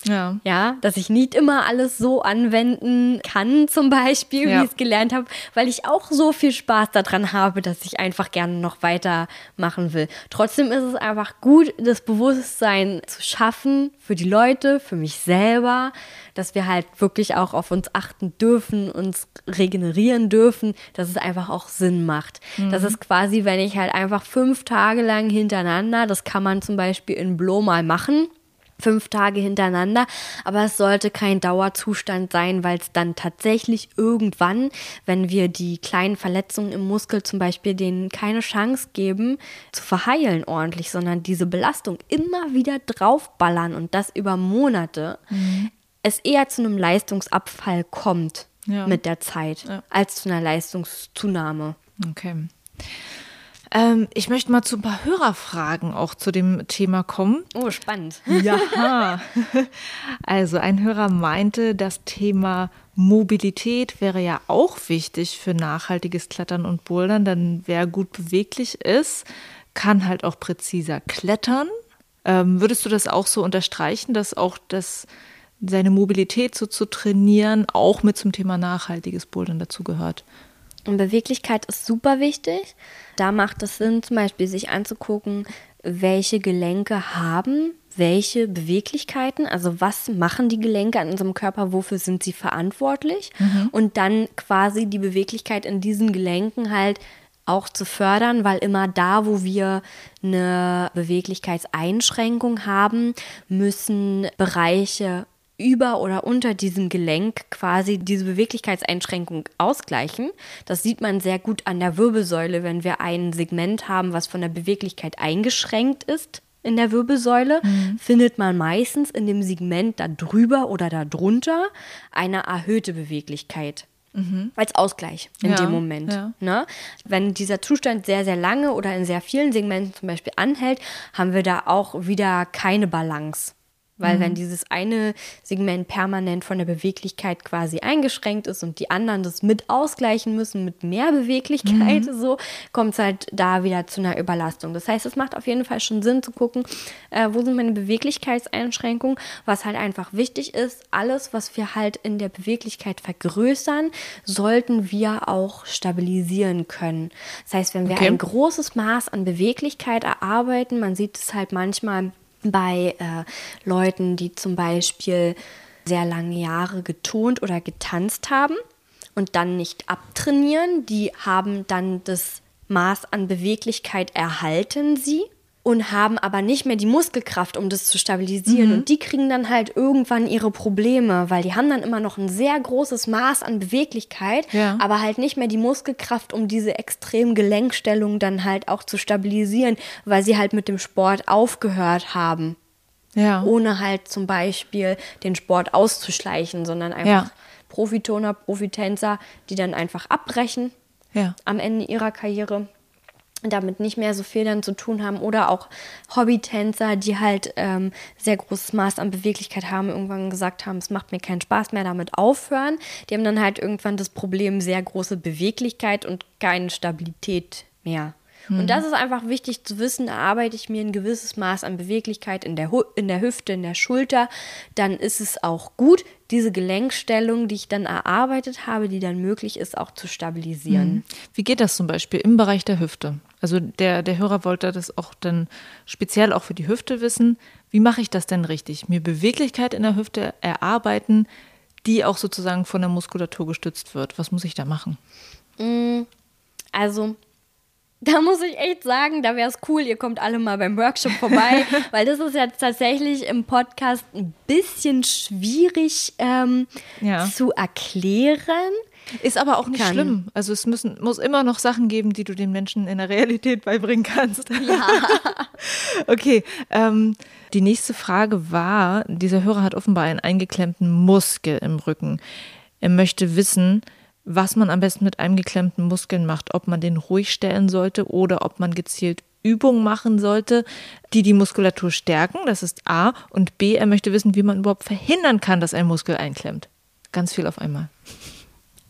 Ja. Ja, dass ich nicht immer alles so anwenden kann, zum Beispiel, ja. wie ich es gelernt habe, weil ich auch so viel Spaß daran habe, dass ich einfach gerne noch weitermachen will. Trotzdem ist es einfach gut, das Bewusstsein zu schaffen für die Leute, für mich selber, dass wir halt wirklich auch auf uns achten dürfen, uns regenerieren dürfen, dass es einfach auch Sinn macht. Mhm. Das ist quasi, wenn ich halt einfach fünf Tage lang hintereinander, das kann man zum Beispiel in Blow mal machen, fünf Tage hintereinander, aber es sollte kein Dauerzustand sein, weil es dann tatsächlich irgendwann, wenn wir die kleinen Verletzungen im Muskel zum Beispiel denen keine Chance geben, zu verheilen ordentlich, sondern diese Belastung immer wieder draufballern und das über Monate, mhm. es eher zu einem Leistungsabfall kommt ja. mit der Zeit, ja. als zu einer Leistungszunahme. Okay. Ähm, ich möchte mal zu ein paar Hörerfragen auch zu dem Thema kommen. Oh, spannend. Ja. Also ein Hörer meinte, das Thema Mobilität wäre ja auch wichtig für nachhaltiges Klettern und Bouldern, denn wer gut beweglich ist, kann halt auch präziser klettern. Ähm, würdest du das auch so unterstreichen, dass auch das seine Mobilität so zu trainieren auch mit zum Thema nachhaltiges Bouldern dazu gehört? Und Beweglichkeit ist super wichtig. Da macht es Sinn, zum Beispiel sich anzugucken, welche Gelenke haben welche Beweglichkeiten, also was machen die Gelenke an unserem Körper, wofür sind sie verantwortlich mhm. und dann quasi die Beweglichkeit in diesen Gelenken halt auch zu fördern, weil immer da, wo wir eine Beweglichkeitseinschränkung haben, müssen Bereiche über oder unter diesem Gelenk quasi diese Beweglichkeitseinschränkung ausgleichen. Das sieht man sehr gut an der Wirbelsäule, wenn wir ein Segment haben, was von der Beweglichkeit eingeschränkt ist in der Wirbelsäule, mhm. findet man meistens in dem Segment da drüber oder da drunter eine erhöhte Beweglichkeit. Mhm. Als Ausgleich in ja, dem Moment. Ja. Ne? Wenn dieser Zustand sehr, sehr lange oder in sehr vielen Segmenten zum Beispiel anhält, haben wir da auch wieder keine Balance. Weil mhm. wenn dieses eine Segment permanent von der Beweglichkeit quasi eingeschränkt ist und die anderen das mit ausgleichen müssen mit mehr Beweglichkeit, mhm. so kommt es halt da wieder zu einer Überlastung. Das heißt, es macht auf jeden Fall schon Sinn zu gucken, äh, wo sind meine Beweglichkeitseinschränkungen, was halt einfach wichtig ist, alles, was wir halt in der Beweglichkeit vergrößern, sollten wir auch stabilisieren können. Das heißt, wenn wir okay. ein großes Maß an Beweglichkeit erarbeiten, man sieht es halt manchmal bei äh, Leuten, die zum Beispiel sehr lange Jahre getont oder getanzt haben und dann nicht abtrainieren. Die haben dann das Maß an Beweglichkeit erhalten sie und haben aber nicht mehr die Muskelkraft, um das zu stabilisieren. Mhm. Und die kriegen dann halt irgendwann ihre Probleme, weil die haben dann immer noch ein sehr großes Maß an Beweglichkeit, ja. aber halt nicht mehr die Muskelkraft, um diese extremen Gelenkstellungen dann halt auch zu stabilisieren, weil sie halt mit dem Sport aufgehört haben. Ja. Ohne halt zum Beispiel den Sport auszuschleichen, sondern einfach ja. Profitoner, Profitänzer, die dann einfach abbrechen ja. am Ende ihrer Karriere damit nicht mehr so viel dann zu tun haben oder auch Hobbytänzer, die halt ähm, sehr großes Maß an Beweglichkeit haben, irgendwann gesagt haben, es macht mir keinen Spaß mehr, damit aufhören. Die haben dann halt irgendwann das Problem sehr große Beweglichkeit und keine Stabilität mehr. Und mhm. das ist einfach wichtig zu wissen, erarbeite ich mir ein gewisses Maß an Beweglichkeit in der, in der Hüfte, in der Schulter, dann ist es auch gut, diese Gelenkstellung, die ich dann erarbeitet habe, die dann möglich ist, auch zu stabilisieren. Mhm. Wie geht das zum Beispiel im Bereich der Hüfte? Also der, der Hörer wollte das auch dann speziell auch für die Hüfte wissen. Wie mache ich das denn richtig? Mir Beweglichkeit in der Hüfte erarbeiten, die auch sozusagen von der Muskulatur gestützt wird. Was muss ich da machen? Mm, also da muss ich echt sagen, da wäre es cool, ihr kommt alle mal beim Workshop vorbei, weil das ist jetzt tatsächlich im Podcast ein bisschen schwierig ähm, ja. zu erklären. Ist aber auch nicht kann. schlimm. Also es müssen, muss immer noch Sachen geben, die du den Menschen in der Realität beibringen kannst. Ja. okay. Ähm, die nächste Frage war, dieser Hörer hat offenbar einen eingeklemmten Muskel im Rücken. Er möchte wissen, was man am besten mit einem geklemmten Muskeln macht, ob man den ruhig stellen sollte oder ob man gezielt Übungen machen sollte, die die Muskulatur stärken. Das ist A. Und B, er möchte wissen, wie man überhaupt verhindern kann, dass ein Muskel einklemmt. Ganz viel auf einmal.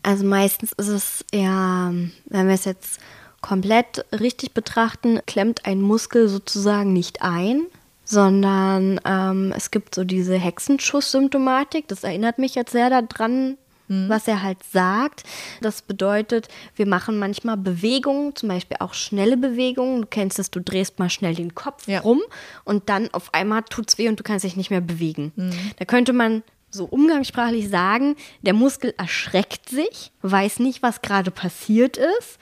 Also meistens ist es ja, wenn wir es jetzt komplett richtig betrachten, klemmt ein Muskel sozusagen nicht ein, sondern ähm, es gibt so diese Hexenschuss-Symptomatik. Das erinnert mich jetzt sehr daran, mhm. was er halt sagt. Das bedeutet, wir machen manchmal Bewegungen, zum Beispiel auch schnelle Bewegungen. Du kennst es, du drehst mal schnell den Kopf ja. rum und dann auf einmal tut es weh und du kannst dich nicht mehr bewegen. Mhm. Da könnte man so umgangssprachlich sagen, der Muskel erschreckt sich, weiß nicht, was gerade passiert ist,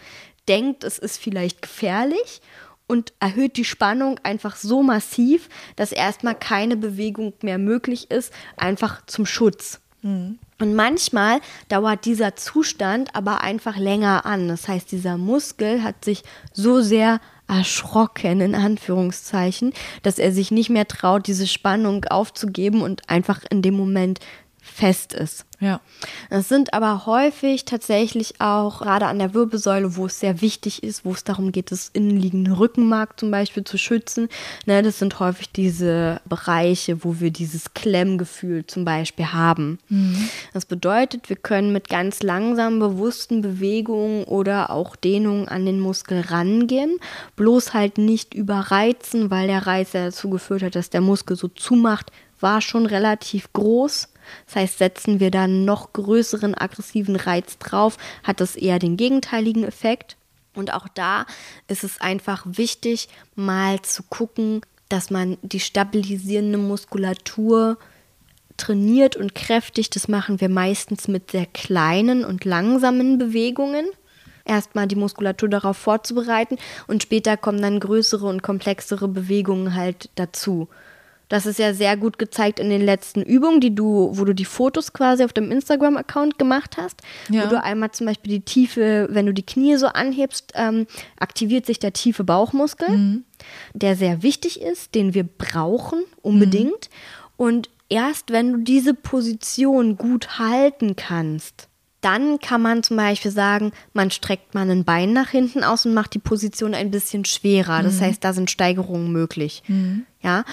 denkt, es ist vielleicht gefährlich und erhöht die Spannung einfach so massiv, dass erstmal keine Bewegung mehr möglich ist, einfach zum Schutz. Mhm. Und manchmal dauert dieser Zustand aber einfach länger an. Das heißt, dieser Muskel hat sich so sehr erschrocken, in Anführungszeichen, dass er sich nicht mehr traut, diese Spannung aufzugeben und einfach in dem Moment fest ist. Ja. Es sind aber häufig tatsächlich auch gerade an der Wirbelsäule, wo es sehr wichtig ist, wo es darum geht, das innenliegende Rückenmark zum Beispiel zu schützen. Ne, das sind häufig diese Bereiche, wo wir dieses Klemmgefühl zum Beispiel haben. Mhm. Das bedeutet, wir können mit ganz langsamen, bewussten Bewegungen oder auch Dehnungen an den Muskel rangehen, bloß halt nicht überreizen, weil der Reiz ja dazu geführt hat, dass der Muskel so zumacht, war schon relativ groß das heißt, setzen wir da einen noch größeren aggressiven Reiz drauf, hat das eher den gegenteiligen Effekt. Und auch da ist es einfach wichtig, mal zu gucken, dass man die stabilisierende Muskulatur trainiert und kräftigt. Das machen wir meistens mit sehr kleinen und langsamen Bewegungen. Erstmal die Muskulatur darauf vorzubereiten und später kommen dann größere und komplexere Bewegungen halt dazu. Das ist ja sehr gut gezeigt in den letzten Übungen, die du, wo du die Fotos quasi auf dem Instagram-Account gemacht hast. Ja. Wo du einmal zum Beispiel die tiefe, wenn du die Knie so anhebst, ähm, aktiviert sich der tiefe Bauchmuskel, mhm. der sehr wichtig ist, den wir brauchen unbedingt. Mhm. Und erst wenn du diese Position gut halten kannst, dann kann man zum Beispiel sagen, man streckt mal ein Bein nach hinten aus und macht die Position ein bisschen schwerer. Das mhm. heißt, da sind Steigerungen möglich. Mhm. Ja,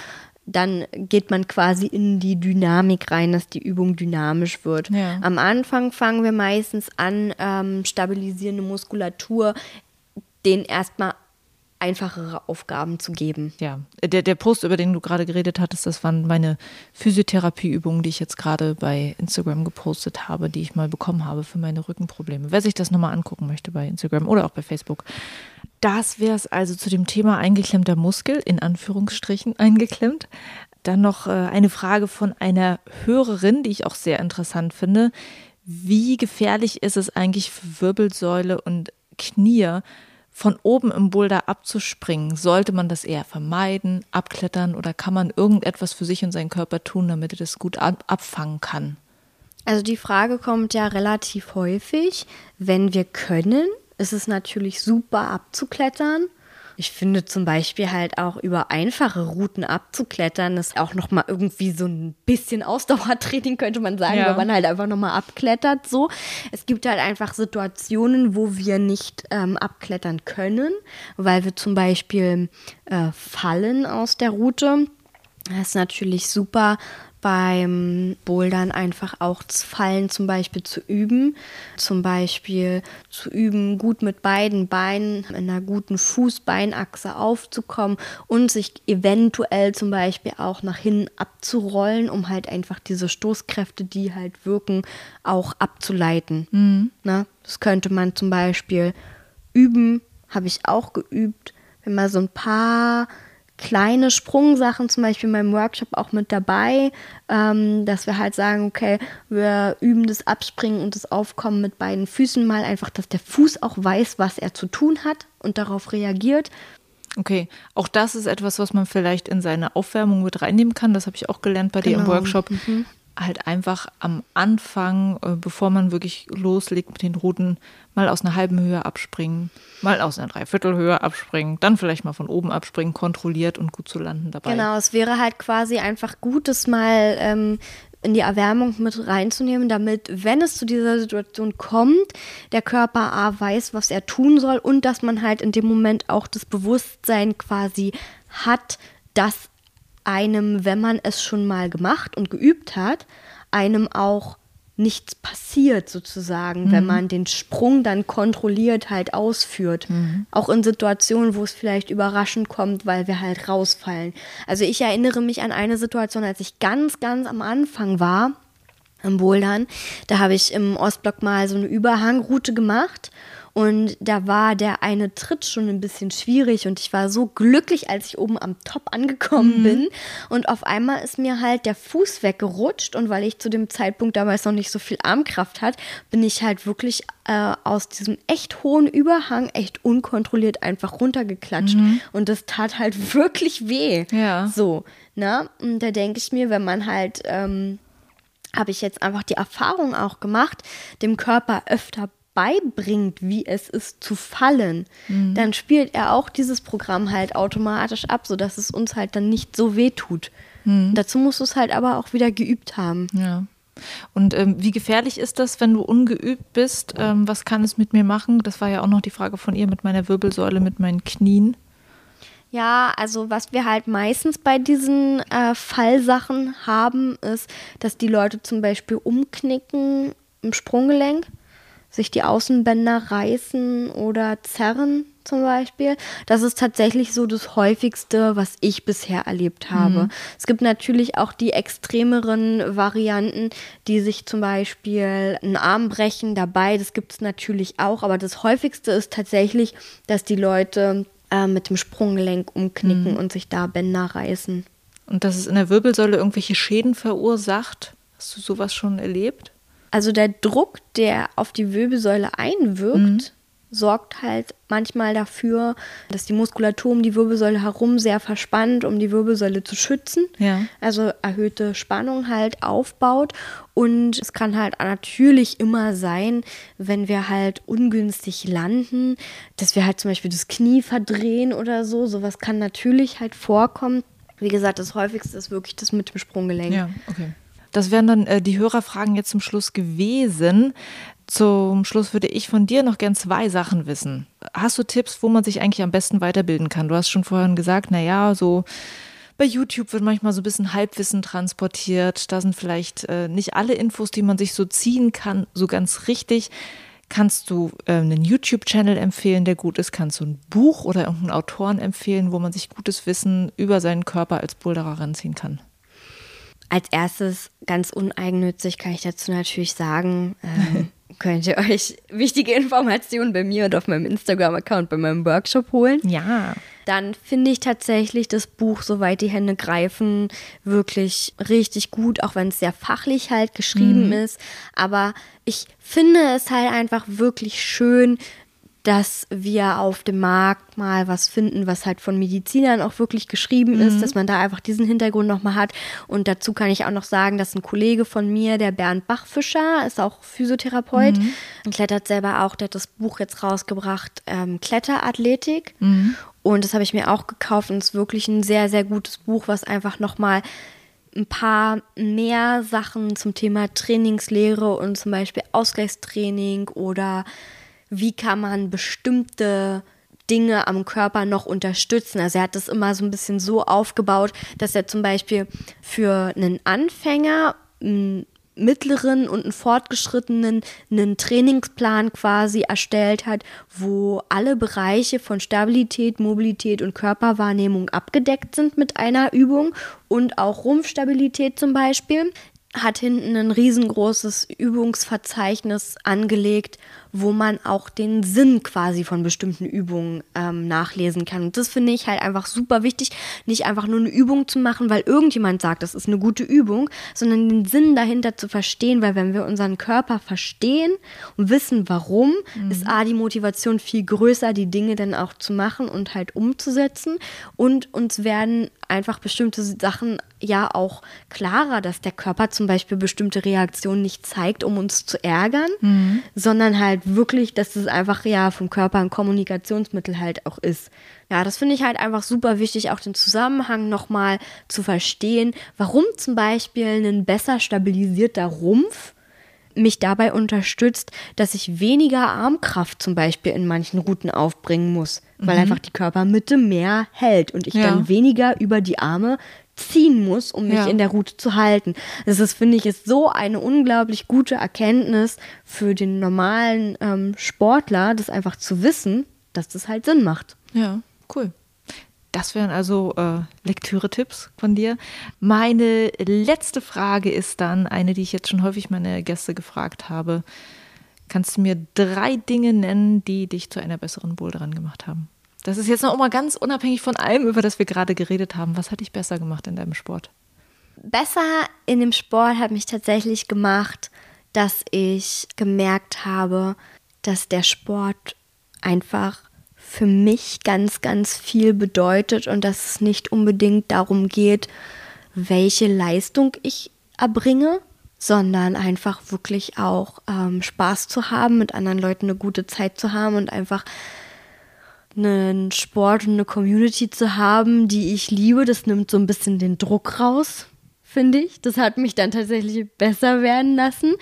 dann geht man quasi in die Dynamik rein, dass die Übung dynamisch wird. Ja. Am Anfang fangen wir meistens an, ähm, stabilisierende Muskulatur, den erstmal einfachere Aufgaben zu geben. Ja, der, der Post, über den du gerade geredet hattest, das waren meine Physiotherapieübungen, die ich jetzt gerade bei Instagram gepostet habe, die ich mal bekommen habe für meine Rückenprobleme. Wer sich das nochmal angucken möchte bei Instagram oder auch bei Facebook, das wäre es also zu dem Thema eingeklemmter Muskel, in Anführungsstrichen eingeklemmt. Dann noch äh, eine Frage von einer Hörerin, die ich auch sehr interessant finde. Wie gefährlich ist es eigentlich für Wirbelsäule und Knie, von oben im Boulder abzuspringen? Sollte man das eher vermeiden, abklettern oder kann man irgendetwas für sich und seinen Körper tun, damit er das gut ab abfangen kann? Also die Frage kommt ja relativ häufig, wenn wir können, ist es natürlich super abzuklettern. Ich finde zum Beispiel halt auch über einfache Routen abzuklettern, das ist auch nochmal irgendwie so ein bisschen Ausdauertraining, könnte man sagen, ja. wenn man halt einfach nochmal abklettert. So. Es gibt halt einfach Situationen, wo wir nicht ähm, abklettern können, weil wir zum Beispiel äh, fallen aus der Route. Das ist natürlich super, beim Bouldern einfach auch Fallen zum Beispiel zu üben. Zum Beispiel zu üben, gut mit beiden Beinen in einer guten Fuß-Beinachse aufzukommen und sich eventuell zum Beispiel auch nach hinten abzurollen, um halt einfach diese Stoßkräfte, die halt wirken, auch abzuleiten. Mhm. Na, das könnte man zum Beispiel üben, habe ich auch geübt, wenn man so ein paar kleine Sprungsachen zum Beispiel in meinem Workshop auch mit dabei, ähm, dass wir halt sagen, okay, wir üben das Abspringen und das Aufkommen mit beiden Füßen mal einfach, dass der Fuß auch weiß, was er zu tun hat und darauf reagiert. Okay, auch das ist etwas, was man vielleicht in seine Aufwärmung mit reinnehmen kann. Das habe ich auch gelernt bei genau. dir im genau. Workshop. Mhm. Halt einfach am Anfang, äh, bevor man wirklich loslegt mit den Routen, mal aus einer halben Höhe abspringen, mal aus einer Dreiviertelhöhe abspringen, dann vielleicht mal von oben abspringen, kontrolliert und gut zu landen dabei. Genau, es wäre halt quasi einfach gut, das mal ähm, in die Erwärmung mit reinzunehmen, damit, wenn es zu dieser Situation kommt, der Körper A weiß, was er tun soll und dass man halt in dem Moment auch das Bewusstsein quasi hat, dass einem, wenn man es schon mal gemacht und geübt hat, einem auch nichts passiert sozusagen, mhm. wenn man den Sprung dann kontrolliert halt ausführt. Mhm. Auch in Situationen, wo es vielleicht überraschend kommt, weil wir halt rausfallen. Also ich erinnere mich an eine Situation, als ich ganz, ganz am Anfang war im Bouldern. Da habe ich im Ostblock mal so eine Überhangroute gemacht und da war der eine Tritt schon ein bisschen schwierig und ich war so glücklich, als ich oben am Top angekommen mhm. bin. Und auf einmal ist mir halt der Fuß weggerutscht und weil ich zu dem Zeitpunkt damals noch nicht so viel Armkraft hat, bin ich halt wirklich äh, aus diesem echt hohen Überhang echt unkontrolliert einfach runtergeklatscht. Mhm. Und das tat halt wirklich weh. Ja. So, ne? Und da denke ich mir, wenn man halt. Ähm, habe ich jetzt einfach die Erfahrung auch gemacht, dem Körper öfter beibringt, wie es ist zu fallen, mhm. dann spielt er auch dieses Programm halt automatisch ab, sodass es uns halt dann nicht so weh tut. Mhm. Dazu musst du es halt aber auch wieder geübt haben. Ja. Und ähm, wie gefährlich ist das, wenn du ungeübt bist? Ähm, was kann es mit mir machen? Das war ja auch noch die Frage von ihr mit meiner Wirbelsäule, mit meinen Knien. Ja, also was wir halt meistens bei diesen äh, Fallsachen haben, ist, dass die Leute zum Beispiel umknicken im Sprunggelenk sich die Außenbänder reißen oder zerren zum Beispiel. Das ist tatsächlich so das häufigste, was ich bisher erlebt habe. Mhm. Es gibt natürlich auch die extremeren Varianten, die sich zum Beispiel einen Arm brechen dabei. Das gibt es natürlich auch, aber das häufigste ist tatsächlich, dass die Leute äh, mit dem Sprunggelenk umknicken mhm. und sich da Bänder reißen. Und dass es in der Wirbelsäule irgendwelche Schäden verursacht? Hast du sowas schon erlebt? Also der Druck, der auf die Wirbelsäule einwirkt, mhm. sorgt halt manchmal dafür, dass die Muskulatur um die Wirbelsäule herum sehr verspannt, um die Wirbelsäule zu schützen. Ja. Also erhöhte Spannung halt aufbaut. Und es kann halt natürlich immer sein, wenn wir halt ungünstig landen, dass wir halt zum Beispiel das Knie verdrehen oder so. Sowas kann natürlich halt vorkommen. Wie gesagt, das häufigste ist wirklich das mit dem Sprunggelenk. Ja, okay. Das wären dann äh, die Hörerfragen jetzt zum Schluss gewesen. Zum Schluss würde ich von dir noch gern zwei Sachen wissen. Hast du Tipps, wo man sich eigentlich am besten weiterbilden kann? Du hast schon vorhin gesagt, naja, so bei YouTube wird manchmal so ein bisschen Halbwissen transportiert. Da sind vielleicht äh, nicht alle Infos, die man sich so ziehen kann, so ganz richtig. Kannst du äh, einen YouTube-Channel empfehlen, der gut ist? Kannst du ein Buch oder irgendeinen Autoren empfehlen, wo man sich gutes Wissen über seinen Körper als Boulderer ranziehen kann? Als erstes, ganz uneigennützig, kann ich dazu natürlich sagen, ähm, könnt ihr euch wichtige Informationen bei mir und auf meinem Instagram-Account bei meinem Workshop holen. Ja. Dann finde ich tatsächlich das Buch Soweit die Hände greifen wirklich richtig gut, auch wenn es sehr fachlich halt geschrieben mhm. ist. Aber ich finde es halt einfach wirklich schön, dass wir auf dem Markt mal was finden, was halt von Medizinern auch wirklich geschrieben mhm. ist, dass man da einfach diesen Hintergrund nochmal hat. Und dazu kann ich auch noch sagen, dass ein Kollege von mir, der Bernd Bachfischer, ist auch Physiotherapeut mhm. und klettert selber auch, der hat das Buch jetzt rausgebracht, ähm, Kletterathletik. Mhm. Und das habe ich mir auch gekauft und es ist wirklich ein sehr, sehr gutes Buch, was einfach nochmal ein paar mehr Sachen zum Thema Trainingslehre und zum Beispiel Ausgleichstraining oder wie kann man bestimmte Dinge am Körper noch unterstützen. Also er hat das immer so ein bisschen so aufgebaut, dass er zum Beispiel für einen Anfänger einen mittleren und einen fortgeschrittenen einen Trainingsplan quasi erstellt hat, wo alle Bereiche von Stabilität, Mobilität und Körperwahrnehmung abgedeckt sind mit einer Übung und auch Rumpfstabilität zum Beispiel hat hinten ein riesengroßes Übungsverzeichnis angelegt, wo man auch den Sinn quasi von bestimmten Übungen ähm, nachlesen kann. Und das finde ich halt einfach super wichtig, nicht einfach nur eine Übung zu machen, weil irgendjemand sagt, das ist eine gute Übung, sondern den Sinn dahinter zu verstehen, weil wenn wir unseren Körper verstehen und wissen, warum, mhm. ist A, die Motivation viel größer, die Dinge dann auch zu machen und halt umzusetzen. Und uns werden einfach bestimmte Sachen ja auch klarer, dass der Körper zum Beispiel bestimmte Reaktionen nicht zeigt, um uns zu ärgern, mhm. sondern halt wirklich, dass es einfach ja vom Körper ein Kommunikationsmittel halt auch ist. Ja, das finde ich halt einfach super wichtig, auch den Zusammenhang nochmal zu verstehen, warum zum Beispiel ein besser stabilisierter Rumpf mich dabei unterstützt, dass ich weniger Armkraft zum Beispiel in manchen Routen aufbringen muss, weil mhm. einfach die Körpermitte mehr hält und ich ja. dann weniger über die Arme ziehen muss, um mich ja. in der Route zu halten. Das ist, finde ich, ist so eine unglaublich gute Erkenntnis für den normalen ähm, Sportler, das einfach zu wissen, dass das halt Sinn macht. Ja, cool. Das wären also äh, Lektüre-Tipps von dir. Meine letzte Frage ist dann eine, die ich jetzt schon häufig meine Gäste gefragt habe. Kannst du mir drei Dinge nennen, die dich zu einer besseren Boulderin gemacht haben? Das ist jetzt noch mal ganz unabhängig von allem, über das wir gerade geredet haben. Was hat dich besser gemacht in deinem Sport? Besser in dem Sport hat mich tatsächlich gemacht, dass ich gemerkt habe, dass der Sport einfach für mich ganz, ganz viel bedeutet und dass es nicht unbedingt darum geht, welche Leistung ich erbringe, sondern einfach wirklich auch ähm, Spaß zu haben, mit anderen Leuten eine gute Zeit zu haben und einfach einen Sport und eine Community zu haben, die ich liebe. Das nimmt so ein bisschen den Druck raus finde ich. Das hat mich dann tatsächlich besser werden lassen,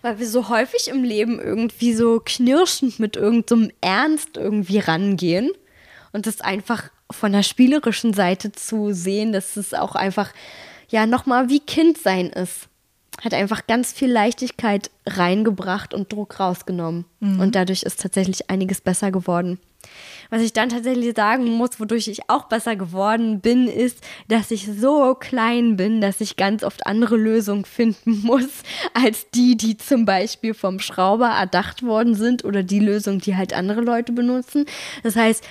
weil wir so häufig im Leben irgendwie so knirschend mit irgendeinem so Ernst irgendwie rangehen und das einfach von der spielerischen Seite zu sehen, dass es auch einfach ja nochmal wie Kind sein ist. Hat einfach ganz viel Leichtigkeit reingebracht und Druck rausgenommen. Mhm. Und dadurch ist tatsächlich einiges besser geworden. Was ich dann tatsächlich sagen muss, wodurch ich auch besser geworden bin, ist, dass ich so klein bin, dass ich ganz oft andere Lösungen finden muss, als die, die zum Beispiel vom Schrauber erdacht worden sind oder die Lösung, die halt andere Leute benutzen. Das heißt,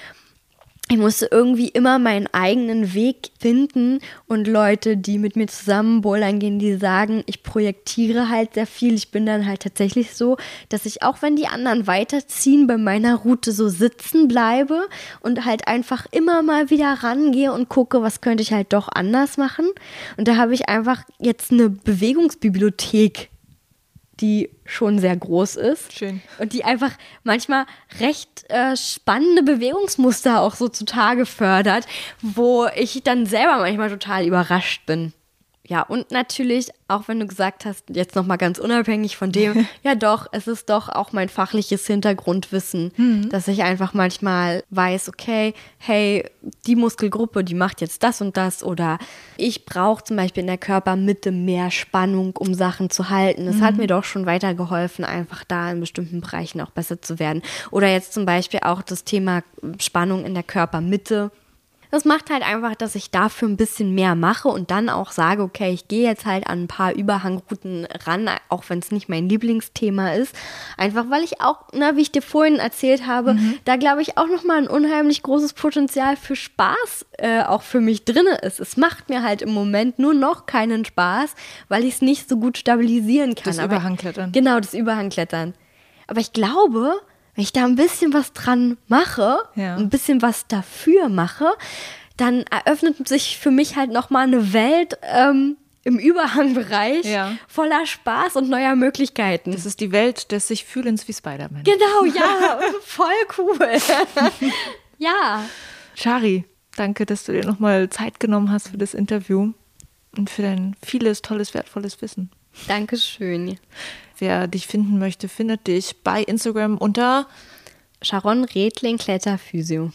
ich musste irgendwie immer meinen eigenen Weg finden und Leute, die mit mir zusammen bouldern gehen, die sagen, ich projektiere halt sehr viel. Ich bin dann halt tatsächlich so, dass ich auch wenn die anderen weiterziehen, bei meiner Route so sitzen bleibe und halt einfach immer mal wieder rangehe und gucke, was könnte ich halt doch anders machen. Und da habe ich einfach jetzt eine Bewegungsbibliothek die schon sehr groß ist. Schön. Und die einfach manchmal recht äh, spannende Bewegungsmuster auch so zutage fördert, wo ich dann selber manchmal total überrascht bin. Ja, und natürlich, auch wenn du gesagt hast, jetzt nochmal ganz unabhängig von dem, ja doch, es ist doch auch mein fachliches Hintergrundwissen, mhm. dass ich einfach manchmal weiß, okay, hey, die Muskelgruppe, die macht jetzt das und das oder ich brauche zum Beispiel in der Körpermitte mehr Spannung, um Sachen zu halten. Das mhm. hat mir doch schon weitergeholfen, einfach da in bestimmten Bereichen auch besser zu werden. Oder jetzt zum Beispiel auch das Thema Spannung in der Körpermitte das macht halt einfach, dass ich dafür ein bisschen mehr mache und dann auch sage, okay, ich gehe jetzt halt an ein paar Überhangrouten ran, auch wenn es nicht mein Lieblingsthema ist. Einfach weil ich auch, na, wie ich dir vorhin erzählt habe, mhm. da glaube ich auch nochmal ein unheimlich großes Potenzial für Spaß äh, auch für mich drin ist. Es macht mir halt im Moment nur noch keinen Spaß, weil ich es nicht so gut stabilisieren kann. Das Überhangklettern. Genau, das Überhangklettern. Aber ich glaube, wenn ich da ein bisschen was dran mache, ja. ein bisschen was dafür mache, dann eröffnet sich für mich halt nochmal eine Welt ähm, im Überhangbereich ja. voller Spaß und neuer Möglichkeiten. Das ist die Welt des sich Fühlens wie Spider-Man. Genau, ja, voll cool. ja. Shari, danke, dass du dir nochmal Zeit genommen hast für das Interview und für dein vieles, tolles, wertvolles Wissen. Dankeschön. Wer dich finden möchte, findet dich bei Instagram unter Sharon Redling Kletterphysio.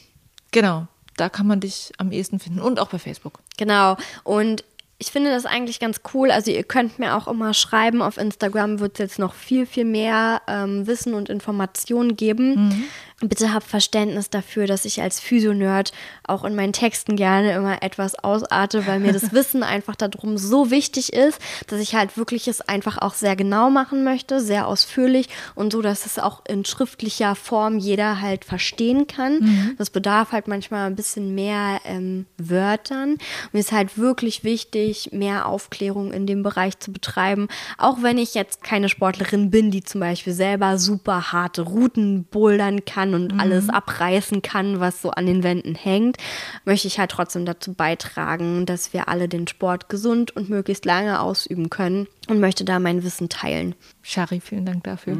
Genau, da kann man dich am ehesten finden und auch bei Facebook. Genau. Und ich finde das eigentlich ganz cool. Also ihr könnt mir auch immer schreiben. Auf Instagram wird es jetzt noch viel, viel mehr ähm, Wissen und Informationen geben. Mhm. Bitte habt Verständnis dafür, dass ich als Physionerd auch in meinen Texten gerne immer etwas ausarte, weil mir das Wissen einfach darum so wichtig ist, dass ich halt wirklich es einfach auch sehr genau machen möchte, sehr ausführlich und so, dass es auch in schriftlicher Form jeder halt verstehen kann. Mhm. Das bedarf halt manchmal ein bisschen mehr ähm, Wörtern. Mir ist halt wirklich wichtig, mehr Aufklärung in dem Bereich zu betreiben, auch wenn ich jetzt keine Sportlerin bin, die zum Beispiel selber super harte Routen bouldern kann kann und mhm. alles abreißen kann, was so an den Wänden hängt, möchte ich halt trotzdem dazu beitragen, dass wir alle den Sport gesund und möglichst lange ausüben können und möchte da mein Wissen teilen. Shari, vielen Dank dafür.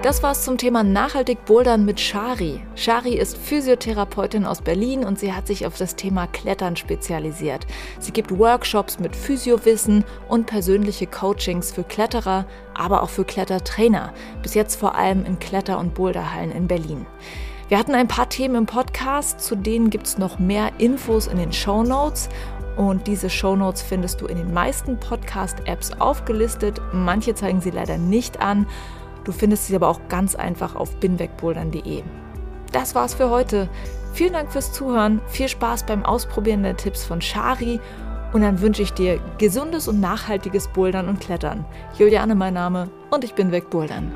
Das war's zum Thema nachhaltig Bouldern mit Shari. Shari ist Physiotherapeutin aus Berlin und sie hat sich auf das Thema Klettern spezialisiert. Sie gibt Workshops mit Physiowissen und persönliche Coachings für Kletterer, aber auch für Klettertrainer. Bis jetzt vor allem in Kletter- und Boulderhallen in Berlin. Wir hatten ein paar Themen im Podcast, zu denen gibt's noch mehr Infos in den Show Notes. Und diese Show Notes findest du in den meisten Podcast-Apps aufgelistet. Manche zeigen sie leider nicht an. Du findest sie aber auch ganz einfach auf binwegbouldern.de. Das war's für heute. Vielen Dank fürs Zuhören, viel Spaß beim Ausprobieren der Tipps von Shari und dann wünsche ich dir gesundes und nachhaltiges Bouldern und Klettern. Juliane mein Name und ich bin Wegbouldern.